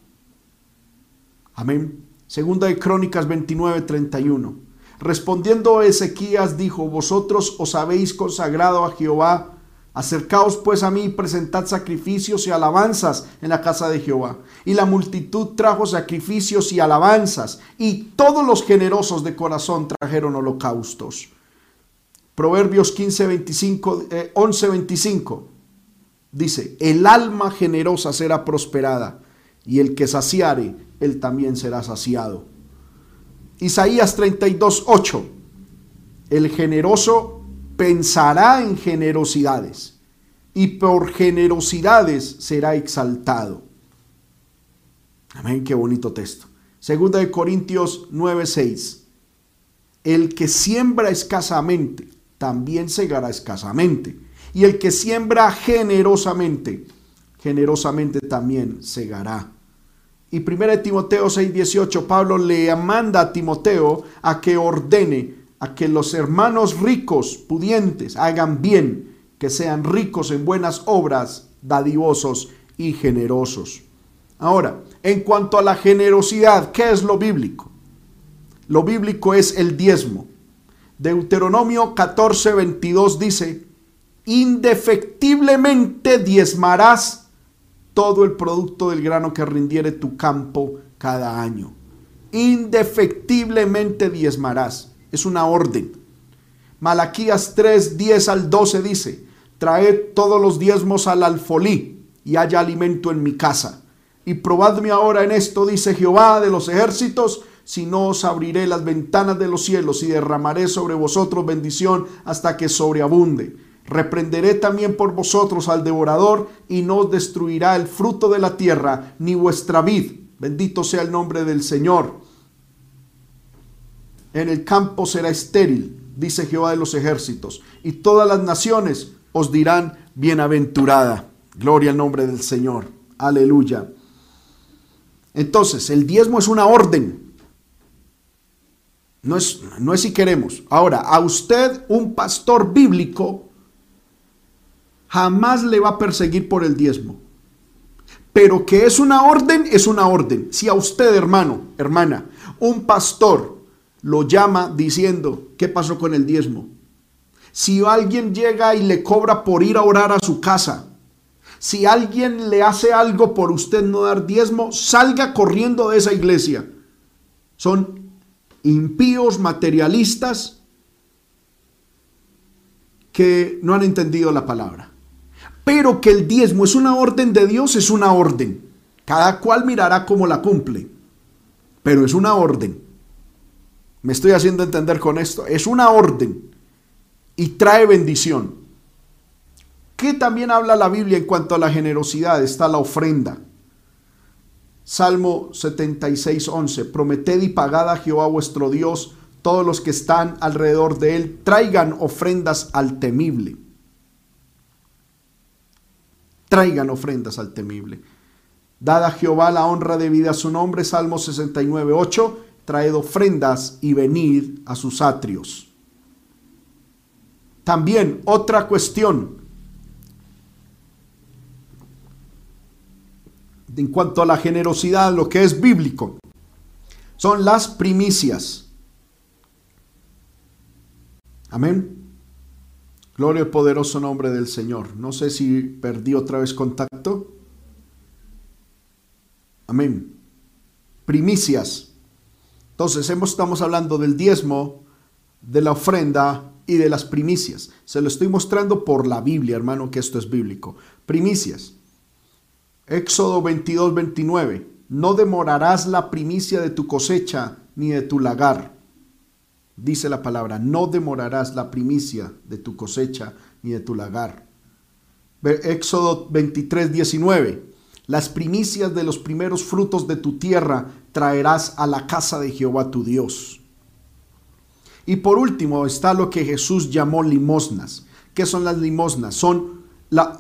Speaker 1: Amén. Segunda de Crónicas 29:31. Respondiendo Ezequías dijo, vosotros os habéis consagrado a Jehová Acercaos pues a mí y presentad sacrificios y alabanzas en la casa de Jehová. Y la multitud trajo sacrificios y alabanzas, y todos los generosos de corazón trajeron holocaustos. Proverbios 15, 25, 11, 25 dice, el alma generosa será prosperada, y el que saciare, él también será saciado. Isaías 32, 8, el generoso pensará en generosidades y por generosidades será exaltado. Amén, qué bonito texto. Segunda de Corintios 9:6. El que siembra escasamente, también segará escasamente. Y el que siembra generosamente, generosamente también segará. Y 1 Timoteo 6:18, Pablo le manda a Timoteo a que ordene a que los hermanos ricos, pudientes, hagan bien, que sean ricos en buenas obras, dadivosos y generosos. Ahora, en cuanto a la generosidad, ¿qué es lo bíblico? Lo bíblico es el diezmo. Deuteronomio 14, 22 dice, indefectiblemente diezmarás todo el producto del grano que rindiere tu campo cada año. Indefectiblemente diezmarás es una orden. Malaquías 3, 10 al 12 dice, traed todos los diezmos al alfolí y haya alimento en mi casa. Y probadme ahora en esto, dice Jehová de los ejércitos, si no os abriré las ventanas de los cielos y derramaré sobre vosotros bendición hasta que sobreabunde. Reprenderé también por vosotros al devorador y no os destruirá el fruto de la tierra, ni vuestra vid. Bendito sea el nombre del Señor en el campo será estéril, dice Jehová de los ejércitos, y todas las naciones os dirán bienaventurada. Gloria al nombre del Señor. Aleluya. Entonces, el diezmo es una orden. No es, no es si queremos. Ahora, a usted, un pastor bíblico, jamás le va a perseguir por el diezmo. Pero que es una orden, es una orden. Si a usted, hermano, hermana, un pastor lo llama diciendo, ¿qué pasó con el diezmo? Si alguien llega y le cobra por ir a orar a su casa, si alguien le hace algo por usted no dar diezmo, salga corriendo de esa iglesia. Son impíos, materialistas, que no han entendido la palabra. Pero que el diezmo es una orden de Dios, es una orden. Cada cual mirará cómo la cumple. Pero es una orden. Me estoy haciendo entender con esto. Es una orden y trae bendición. ¿Qué también habla la Biblia en cuanto a la generosidad? Está la ofrenda. Salmo 76, 11. Prometed y pagad a Jehová vuestro Dios todos los que están alrededor de él, traigan ofrendas al temible. Traigan ofrendas al temible. Dad a Jehová la honra debida a su nombre, Salmo 69, 8 traed ofrendas y venid a sus atrios. También otra cuestión en cuanto a la generosidad, lo que es bíblico, son las primicias. Amén. Gloria al poderoso nombre del Señor. No sé si perdí otra vez contacto. Amén. Primicias Entonces, estamos hablando del diezmo, de la ofrenda y de las primicias. Se lo estoy mostrando por la Biblia, hermano, que esto es bíblico. Primicias. Éxodo 22, 29. No demorarás la primicia de tu cosecha ni de tu lagar. Dice la palabra, no demorarás la primicia de tu cosecha ni de tu lagar. Éxodo 23, 19. Las primicias de los primeros frutos de tu tierra traerás a la casa de Jehová tu Dios. Y por último está lo que Jesús llamó limosnas. ¿Qué son las limosnas? Son la,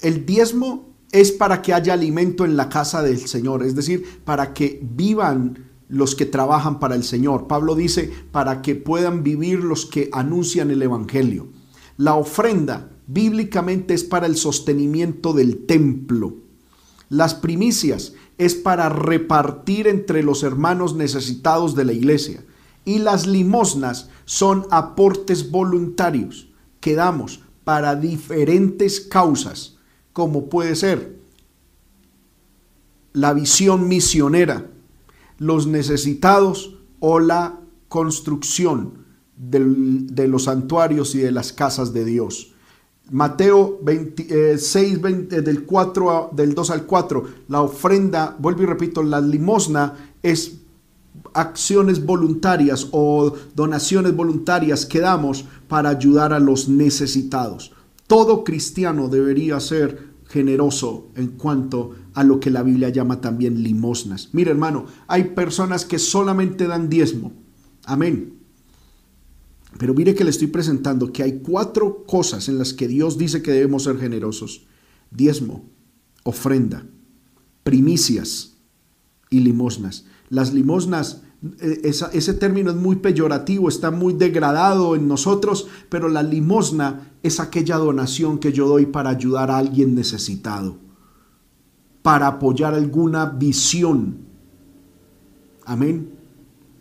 Speaker 1: el diezmo es para que haya alimento en la casa del Señor, es decir, para que vivan los que trabajan para el Señor. Pablo dice, para que puedan vivir los que anuncian el Evangelio. La ofrenda bíblicamente es para el sostenimiento del templo. Las primicias es para repartir entre los hermanos necesitados de la iglesia. Y las limosnas son aportes voluntarios que damos para diferentes causas, como puede ser la visión misionera, los necesitados o la construcción de los santuarios y de las casas de Dios. Mateo 26, 20, eh, del, 4, del 2 al 4, la ofrenda, vuelvo y repito, la limosna es acciones voluntarias o donaciones voluntarias que damos para ayudar a los necesitados. Todo cristiano debería ser generoso en cuanto a lo que la Biblia llama también limosnas. Mire hermano, hay personas que solamente dan diezmo. Amén. Pero mire que le estoy presentando que hay cuatro cosas en las que Dios dice que debemos ser generosos. Diezmo, ofrenda, primicias y limosnas. Las limosnas, eh, ese término es muy peyorativo, está muy degradado en nosotros, pero la limosna es aquella donación que yo doy para ayudar a alguien necesitado, para apoyar alguna visión. Amén.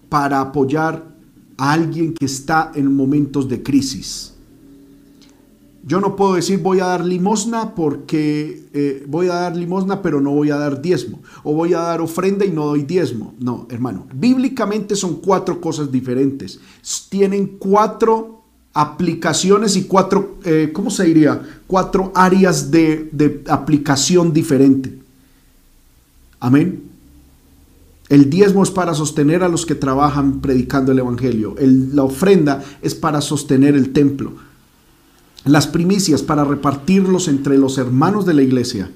Speaker 1: Para apoyar a alguien que está en momentos de crisis. Yo no puedo decir voy a dar limosna porque eh, voy a dar limosna pero no voy a dar diezmo. O voy a dar ofrenda y no doy diezmo. No, hermano. Bíblicamente son cuatro cosas diferentes. Tienen cuatro aplicaciones y cuatro, eh, ¿cómo se diría? Cuatro áreas de, de aplicación diferente. Amén. El diezmo es para sostener a los que trabajan predicando el Evangelio. la ofrenda es para sostener el templo. Las primicias para repartirlos entre los hermanos de la iglesia.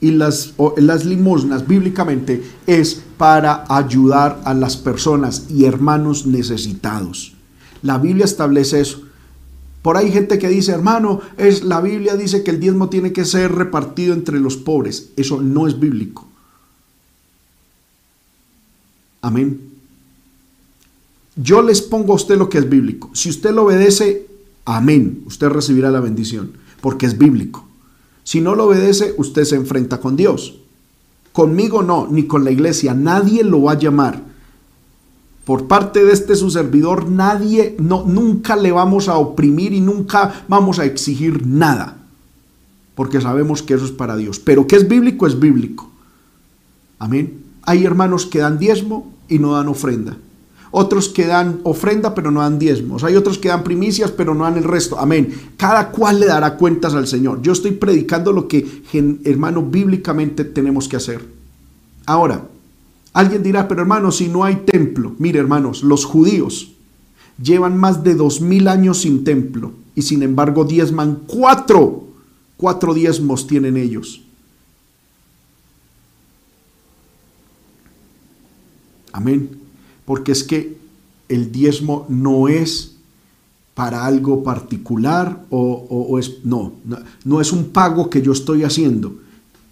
Speaker 1: Y las, las limosnas bíblicamente es para ayudar a las personas y hermanos necesitados. La Biblia establece eso. Por ahí gente que dice, hermano, es la Biblia dice que el diezmo tiene que ser repartido entre los pobres. Eso no es bíblico. Amén. Yo les pongo a usted lo que es bíblico. Si usted lo obedece, amén. Usted recibirá la bendición, porque es bíblico. Si no lo obedece, usted se enfrenta con Dios. Conmigo no, ni con la iglesia. Nadie lo va a llamar. Por parte de este su servidor, nadie, no, nunca le vamos a oprimir y nunca vamos a exigir nada. Porque sabemos que eso es para Dios. Pero que es bíblico, es bíblico. Amén. Hay hermanos que dan diezmo y no dan ofrenda. Otros que dan ofrenda pero no dan diezmos. Hay otros que dan primicias pero no dan el resto. Amén. Cada cual le dará cuentas al Señor. Yo estoy predicando lo que, hermano, bíblicamente tenemos que hacer. Ahora, alguien dirá, pero hermano, si no hay templo. Mire, hermanos, los judíos llevan más de dos mil años sin templo y sin embargo diezman cuatro. Cuatro diezmos tienen ellos. Amén. Porque es que el diezmo no es para algo particular o, es, no, no, no es un pago que yo estoy haciendo.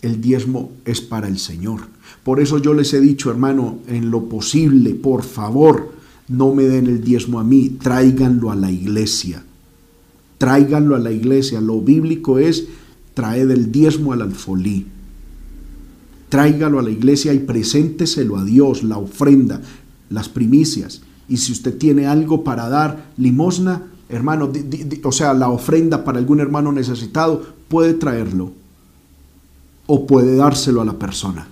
Speaker 1: El diezmo es para el Señor. Por eso yo les he dicho, hermano, en lo posible, por favor, no me den el diezmo a mí, tráiganlo a la iglesia. Tráiganlo a la iglesia. Lo bíblico es traer el diezmo al alfolí tráigalo a la iglesia y presénteselo a Dios, la ofrenda, las primicias. Y si usted tiene algo para dar limosna, hermano, o sea, la ofrenda para algún hermano necesitado, puede traerlo o puede dárselo a la persona.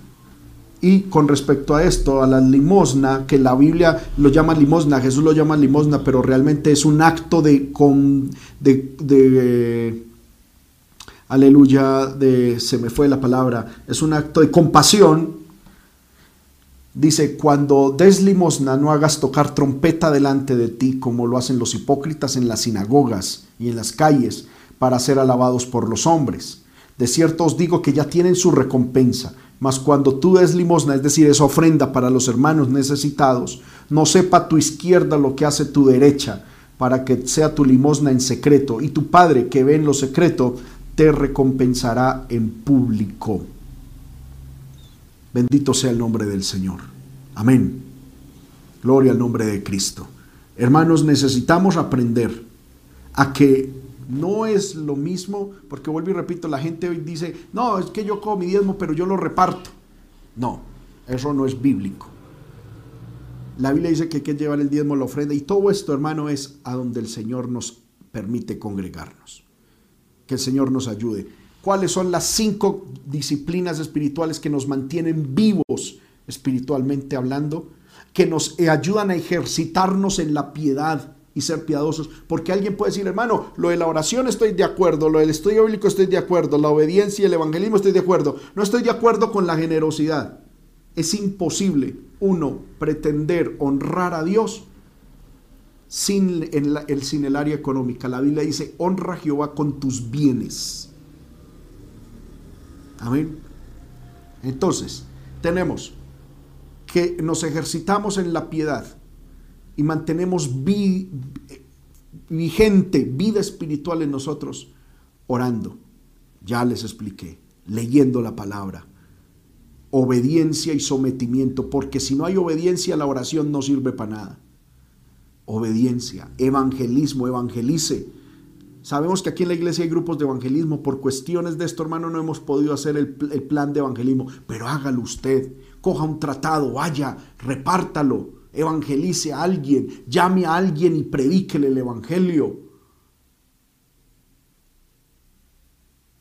Speaker 1: Y con respecto a esto, a la limosna, que la Biblia lo llama limosna, Jesús lo llama limosna, pero realmente es un acto de, con, de, aleluya, de, se me fue la palabra, es un acto de compasión. Dice, cuando des limosna no hagas tocar trompeta delante de ti como lo hacen los hipócritas en las sinagogas y en las calles para ser alabados por los hombres. De cierto os digo que ya tienen su recompensa. Mas cuando tú des limosna, es decir, es ofrenda para los hermanos necesitados, no sepa tu izquierda lo que hace tu derecha, para que sea tu limosna en secreto, y tu Padre que ve en lo secreto, te recompensará en público. Bendito sea el nombre del Señor. Amén. Gloria al nombre de Cristo. Hermanos, necesitamos aprender a que no es lo mismo, porque vuelvo y repito, la gente hoy dice, no, es que yo como mi diezmo, pero yo lo reparto. No, eso no es bíblico. La Biblia dice que hay que llevar el diezmo, la ofrenda, y todo esto, hermano, es a donde el Señor nos permite congregarnos. Que el Señor nos ayude. ¿Cuáles son las cinco disciplinas espirituales que nos mantienen vivos espiritualmente hablando? Que nos ayudan a ejercitarnos en la piedad, y ser piadosos. Porque alguien puede decir, hermano, lo de la oración estoy de acuerdo, lo del estudio bíblico estoy de acuerdo, la obediencia y el evangelismo estoy de acuerdo. No estoy de acuerdo con la generosidad. Es imposible, uno, pretender honrar a Dios sin, el, sin el área económica. La Biblia dice, honra a Jehová con tus bienes. Amén. Entonces, tenemos que nos ejercitamos en la piedad y mantenemos vigente vida espiritual en nosotros, orando. Ya les expliqué, leyendo la palabra, obediencia y sometimiento, porque si no hay obediencia la oración no sirve para nada. Obediencia, evangelismo, evangelice. Sabemos que aquí en la iglesia hay grupos de evangelismo. Por cuestiones de esto, hermano, no hemos podido hacer el, el plan de evangelismo. Pero hágalo usted. Coja un tratado, vaya, repártalo evangelice a alguien, llame a alguien y predíquele el evangelio.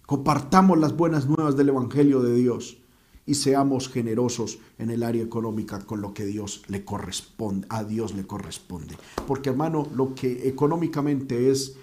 Speaker 1: Compartamos las buenas nuevas del evangelio de Dios y seamos generosos en el área económica con lo que Dios le corresponde, a Dios le corresponde. Porque hermano, lo que económicamente es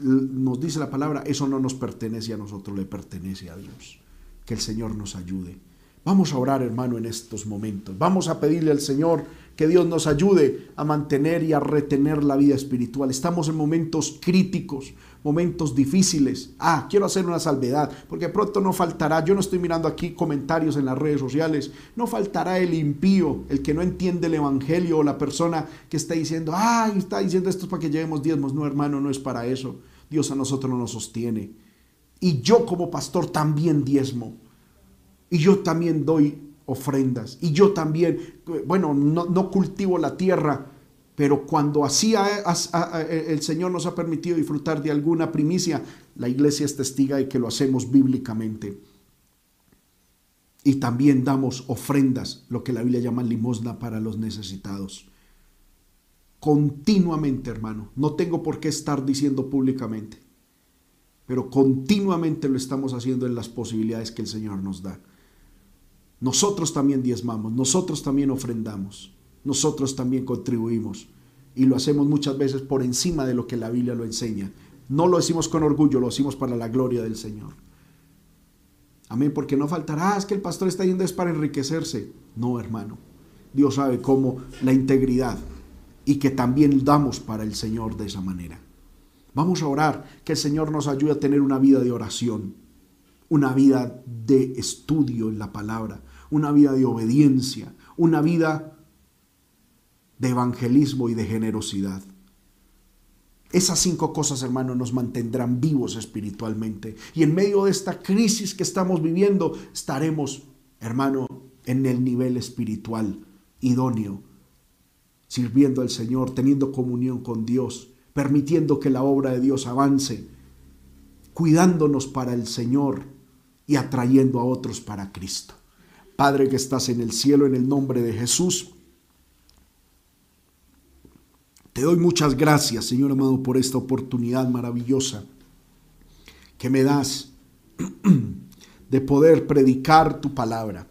Speaker 1: nos dice la palabra, eso no nos pertenece a nosotros, le pertenece a Dios. Que el Señor nos ayude. Vamos a orar, hermano, en estos momentos. Vamos a pedirle al Señor que Dios nos ayude a mantener y a retener la vida espiritual. Estamos en momentos críticos, momentos difíciles. Ah, quiero hacer una salvedad, porque pronto no faltará, yo no estoy mirando aquí comentarios en las redes sociales, no faltará el impío, el que no entiende el Evangelio o la persona que está diciendo, ay, está diciendo esto es para que llevemos diezmos. No, hermano, no es para eso. Dios a nosotros nos sostiene. Y yo como pastor también diezmo. Y yo también doy ofrendas. Y yo también, bueno, no, cultivo la tierra, pero cuando así el Señor nos ha permitido disfrutar de alguna primicia, la iglesia es testiga de que lo hacemos bíblicamente. Y también damos ofrendas, lo que la Biblia llama limosna para los necesitados. Continuamente, hermano. No tengo por qué estar diciendo públicamente, pero continuamente lo estamos haciendo en las posibilidades que el Señor nos da. Nosotros también diezmamos, nosotros también ofrendamos, nosotros también contribuimos y lo hacemos muchas veces por encima de lo que la Biblia lo enseña. No lo decimos con orgullo, lo decimos para la gloria del Señor. Amén, porque no faltará, ah, es que el pastor está yendo es para enriquecerse. No, hermano. Dios sabe cómo la integridad y que también damos para el Señor de esa manera. Vamos a orar, que el Señor nos ayude a tener una vida de oración, una vida de estudio en la palabra, una vida de obediencia, una vida de evangelismo y de generosidad. Esas cinco cosas, hermano, nos mantendrán vivos espiritualmente. Y en medio de esta crisis que estamos viviendo, estaremos, hermano, en el nivel espiritual idóneo, sirviendo al Señor, teniendo comunión con Dios, permitiendo que la obra de Dios avance, cuidándonos para el Señor y atrayendo a otros para Cristo. Padre que estás en el cielo, en el nombre de Jesús. Te doy muchas gracias, Señor amado, por esta oportunidad maravillosa que me das (clears throat) de poder predicar tu palabra,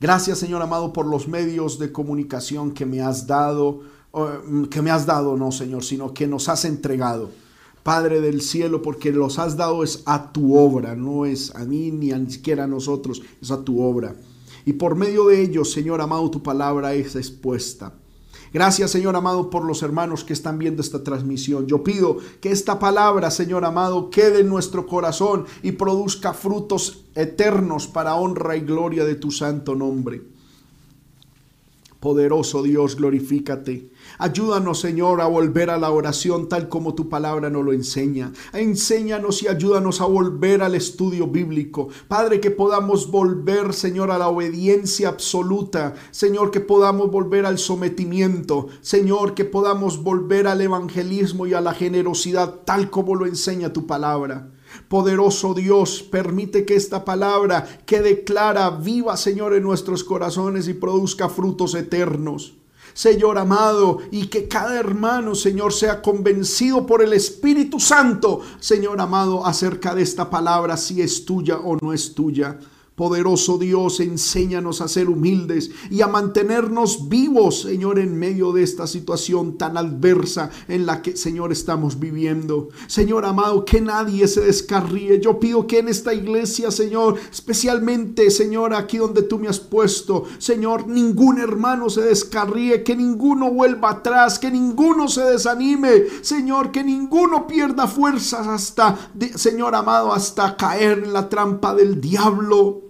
Speaker 1: Gracias, Señor amado, por los medios de comunicación que me has dado, mm, que me has dado, no, Señor, sino que nos has entregado. Padre del cielo, porque los has dado es a tu obra, no es a mí ni a ni siquiera a nosotros, es a tu obra. Y por medio de ellos, Señor amado, tu palabra es expuesta. Gracias, Señor amado, por los hermanos que están viendo esta transmisión. Yo pido que esta palabra, Señor amado, quede en nuestro corazón y produzca frutos eternos para honra y gloria de tu santo nombre. Poderoso Dios, glorifícate. Ayúdanos, Señor, a volver a la oración tal como tu palabra nos lo enseña. Enséñanos y ayúdanos a volver al estudio bíblico. Padre, que podamos volver, Señor, a la obediencia absoluta. Señor, que podamos volver al sometimiento. Señor, que podamos volver al evangelismo y a la generosidad tal como lo enseña tu palabra. Poderoso Dios, permite que esta palabra quede clara, viva, Señor, en nuestros corazones y produzca frutos eternos. Señor amado, y que cada hermano, Señor, sea convencido por el Espíritu Santo, Señor amado, acerca de esta palabra, si es tuya o no es tuya. Poderoso Dios, enséñanos a ser humildes y a mantenernos vivos, Señor, en medio de esta situación tan adversa en la que, Señor, estamos viviendo. Señor amado, que nadie se descarríe. Yo pido que en esta iglesia, Señor, especialmente, Señor, aquí donde tú me has puesto, Señor, ningún hermano se descarríe, que ninguno vuelva atrás, que ninguno se desanime, Señor, que ninguno pierda fuerzas hasta, Señor amado, hasta caer en la trampa del diablo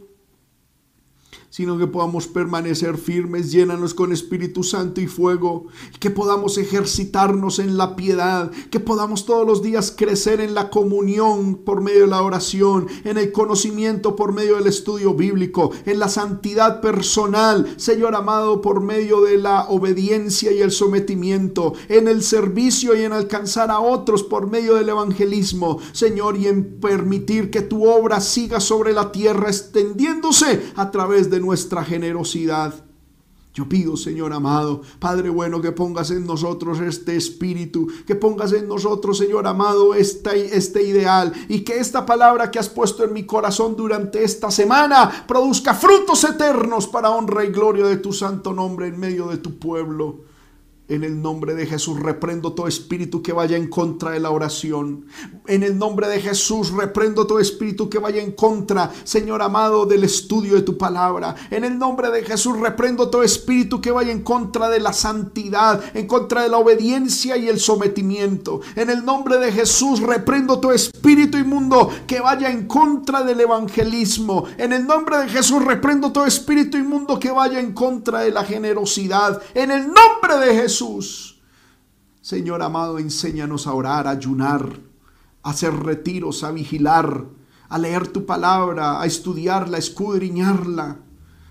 Speaker 1: sino que podamos permanecer firmes, llénanos con Espíritu Santo y fuego, que podamos ejercitarnos en la piedad, que podamos todos los días crecer en la comunión por medio de la oración, en el conocimiento por medio del estudio bíblico, en la santidad personal, Señor amado, por medio de la obediencia y el sometimiento, en el servicio y en alcanzar a otros por medio del evangelismo, Señor, y en permitir que tu obra siga sobre la tierra extendiéndose a través de generosidad. Yo pido, Señor amado, Padre bueno, que pongas en nosotros este espíritu, que pongas en nosotros, Señor amado, este, este ideal y que esta palabra que has puesto en mi corazón durante esta semana produzca frutos eternos para honra y gloria de tu santo nombre en medio de tu pueblo. En el nombre de Jesús reprendo todo espíritu que vaya en contra de la oración. En el nombre de Jesús reprendo todo espíritu que vaya en contra, Señor amado, del estudio de tu palabra. En el nombre de Jesús reprendo todo espíritu que vaya en contra de la santidad, en contra de la obediencia y el sometimiento. En el nombre de Jesús reprendo todo espíritu inmundo que vaya en contra del evangelismo. En el nombre de Jesús reprendo todo espíritu inmundo que vaya en contra de la generosidad. En el nombre de Jesús Señor amado, enséñanos a orar, a ayunar, a hacer retiros, a vigilar, a leer tu palabra, a estudiarla, a escudriñarla,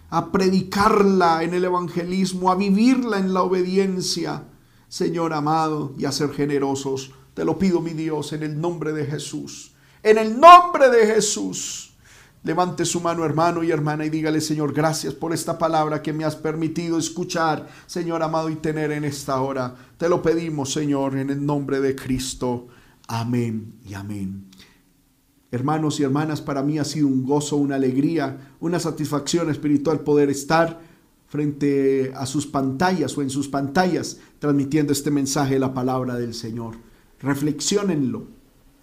Speaker 1: a predicarla en el evangelismo, a vivirla en la obediencia. Señor amado, y a ser generosos. Te lo pido, mi Dios, en el nombre de Jesús. En el nombre de Jesús. Levante su mano hermano y hermana y dígale Señor, gracias por esta palabra que me has permitido escuchar, Señor amado, y tener en esta hora. Te lo pedimos, Señor, en el nombre de Cristo. Amén y amén. Hermanos y hermanas, para mí ha sido un gozo, una alegría, una satisfacción espiritual poder estar frente a sus pantallas o en sus pantallas transmitiendo este mensaje de la palabra del Señor. Reflexionenlo.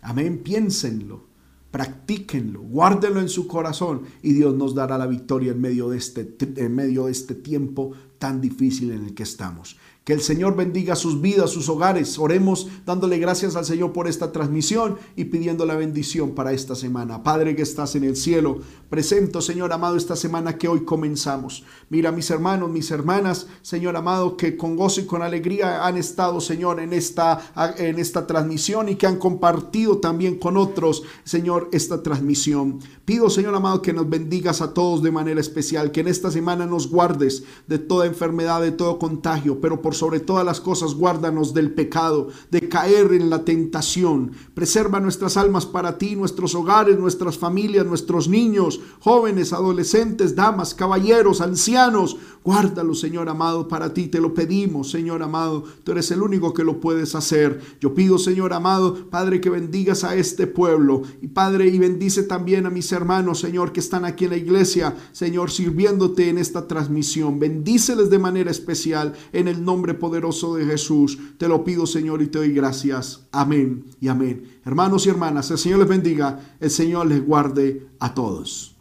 Speaker 1: Amén, piénsenlo practíquenlo, guárdenlo en su corazón y Dios nos dará la victoria en medio de este, en medio de este tiempo tan difícil en el que estamos. Que el Señor bendiga sus vidas, sus hogares. Oremos dándole gracias al Señor por esta transmisión y pidiendo la bendición para esta semana. Padre que estás en el cielo, presento, Señor amado, esta semana que hoy comenzamos. Mira mis hermanos, mis hermanas, Señor amado, que con gozo y con alegría han estado, Señor, en esta, en esta transmisión y que han compartido también con otros, Señor, esta transmisión. Pido, Señor amado, que nos bendigas a todos de manera especial, que en esta semana nos guardes de toda enfermedad, de todo contagio, pero por sobre todas las cosas, guárdanos del pecado, de caer en la tentación. Preserva nuestras almas para ti, nuestros hogares, nuestras familias, nuestros niños, jóvenes, adolescentes, damas, caballeros, ancianos. Guárdalos, Señor amado, para ti. Te lo pedimos, Señor amado. Tú eres el único que lo puedes hacer. Yo pido, Señor amado, Padre, que bendigas a este pueblo. Y Padre, y bendice también a mis hermanos, Señor, que están aquí en la iglesia, Señor, sirviéndote en esta transmisión. Bendíceles de manera especial en el nombre poderoso de Jesús. Te lo pido, Señor, y te doy gracias. Amén y amén. Hermanos y hermanas, el Señor les bendiga, el Señor les guarde a todos.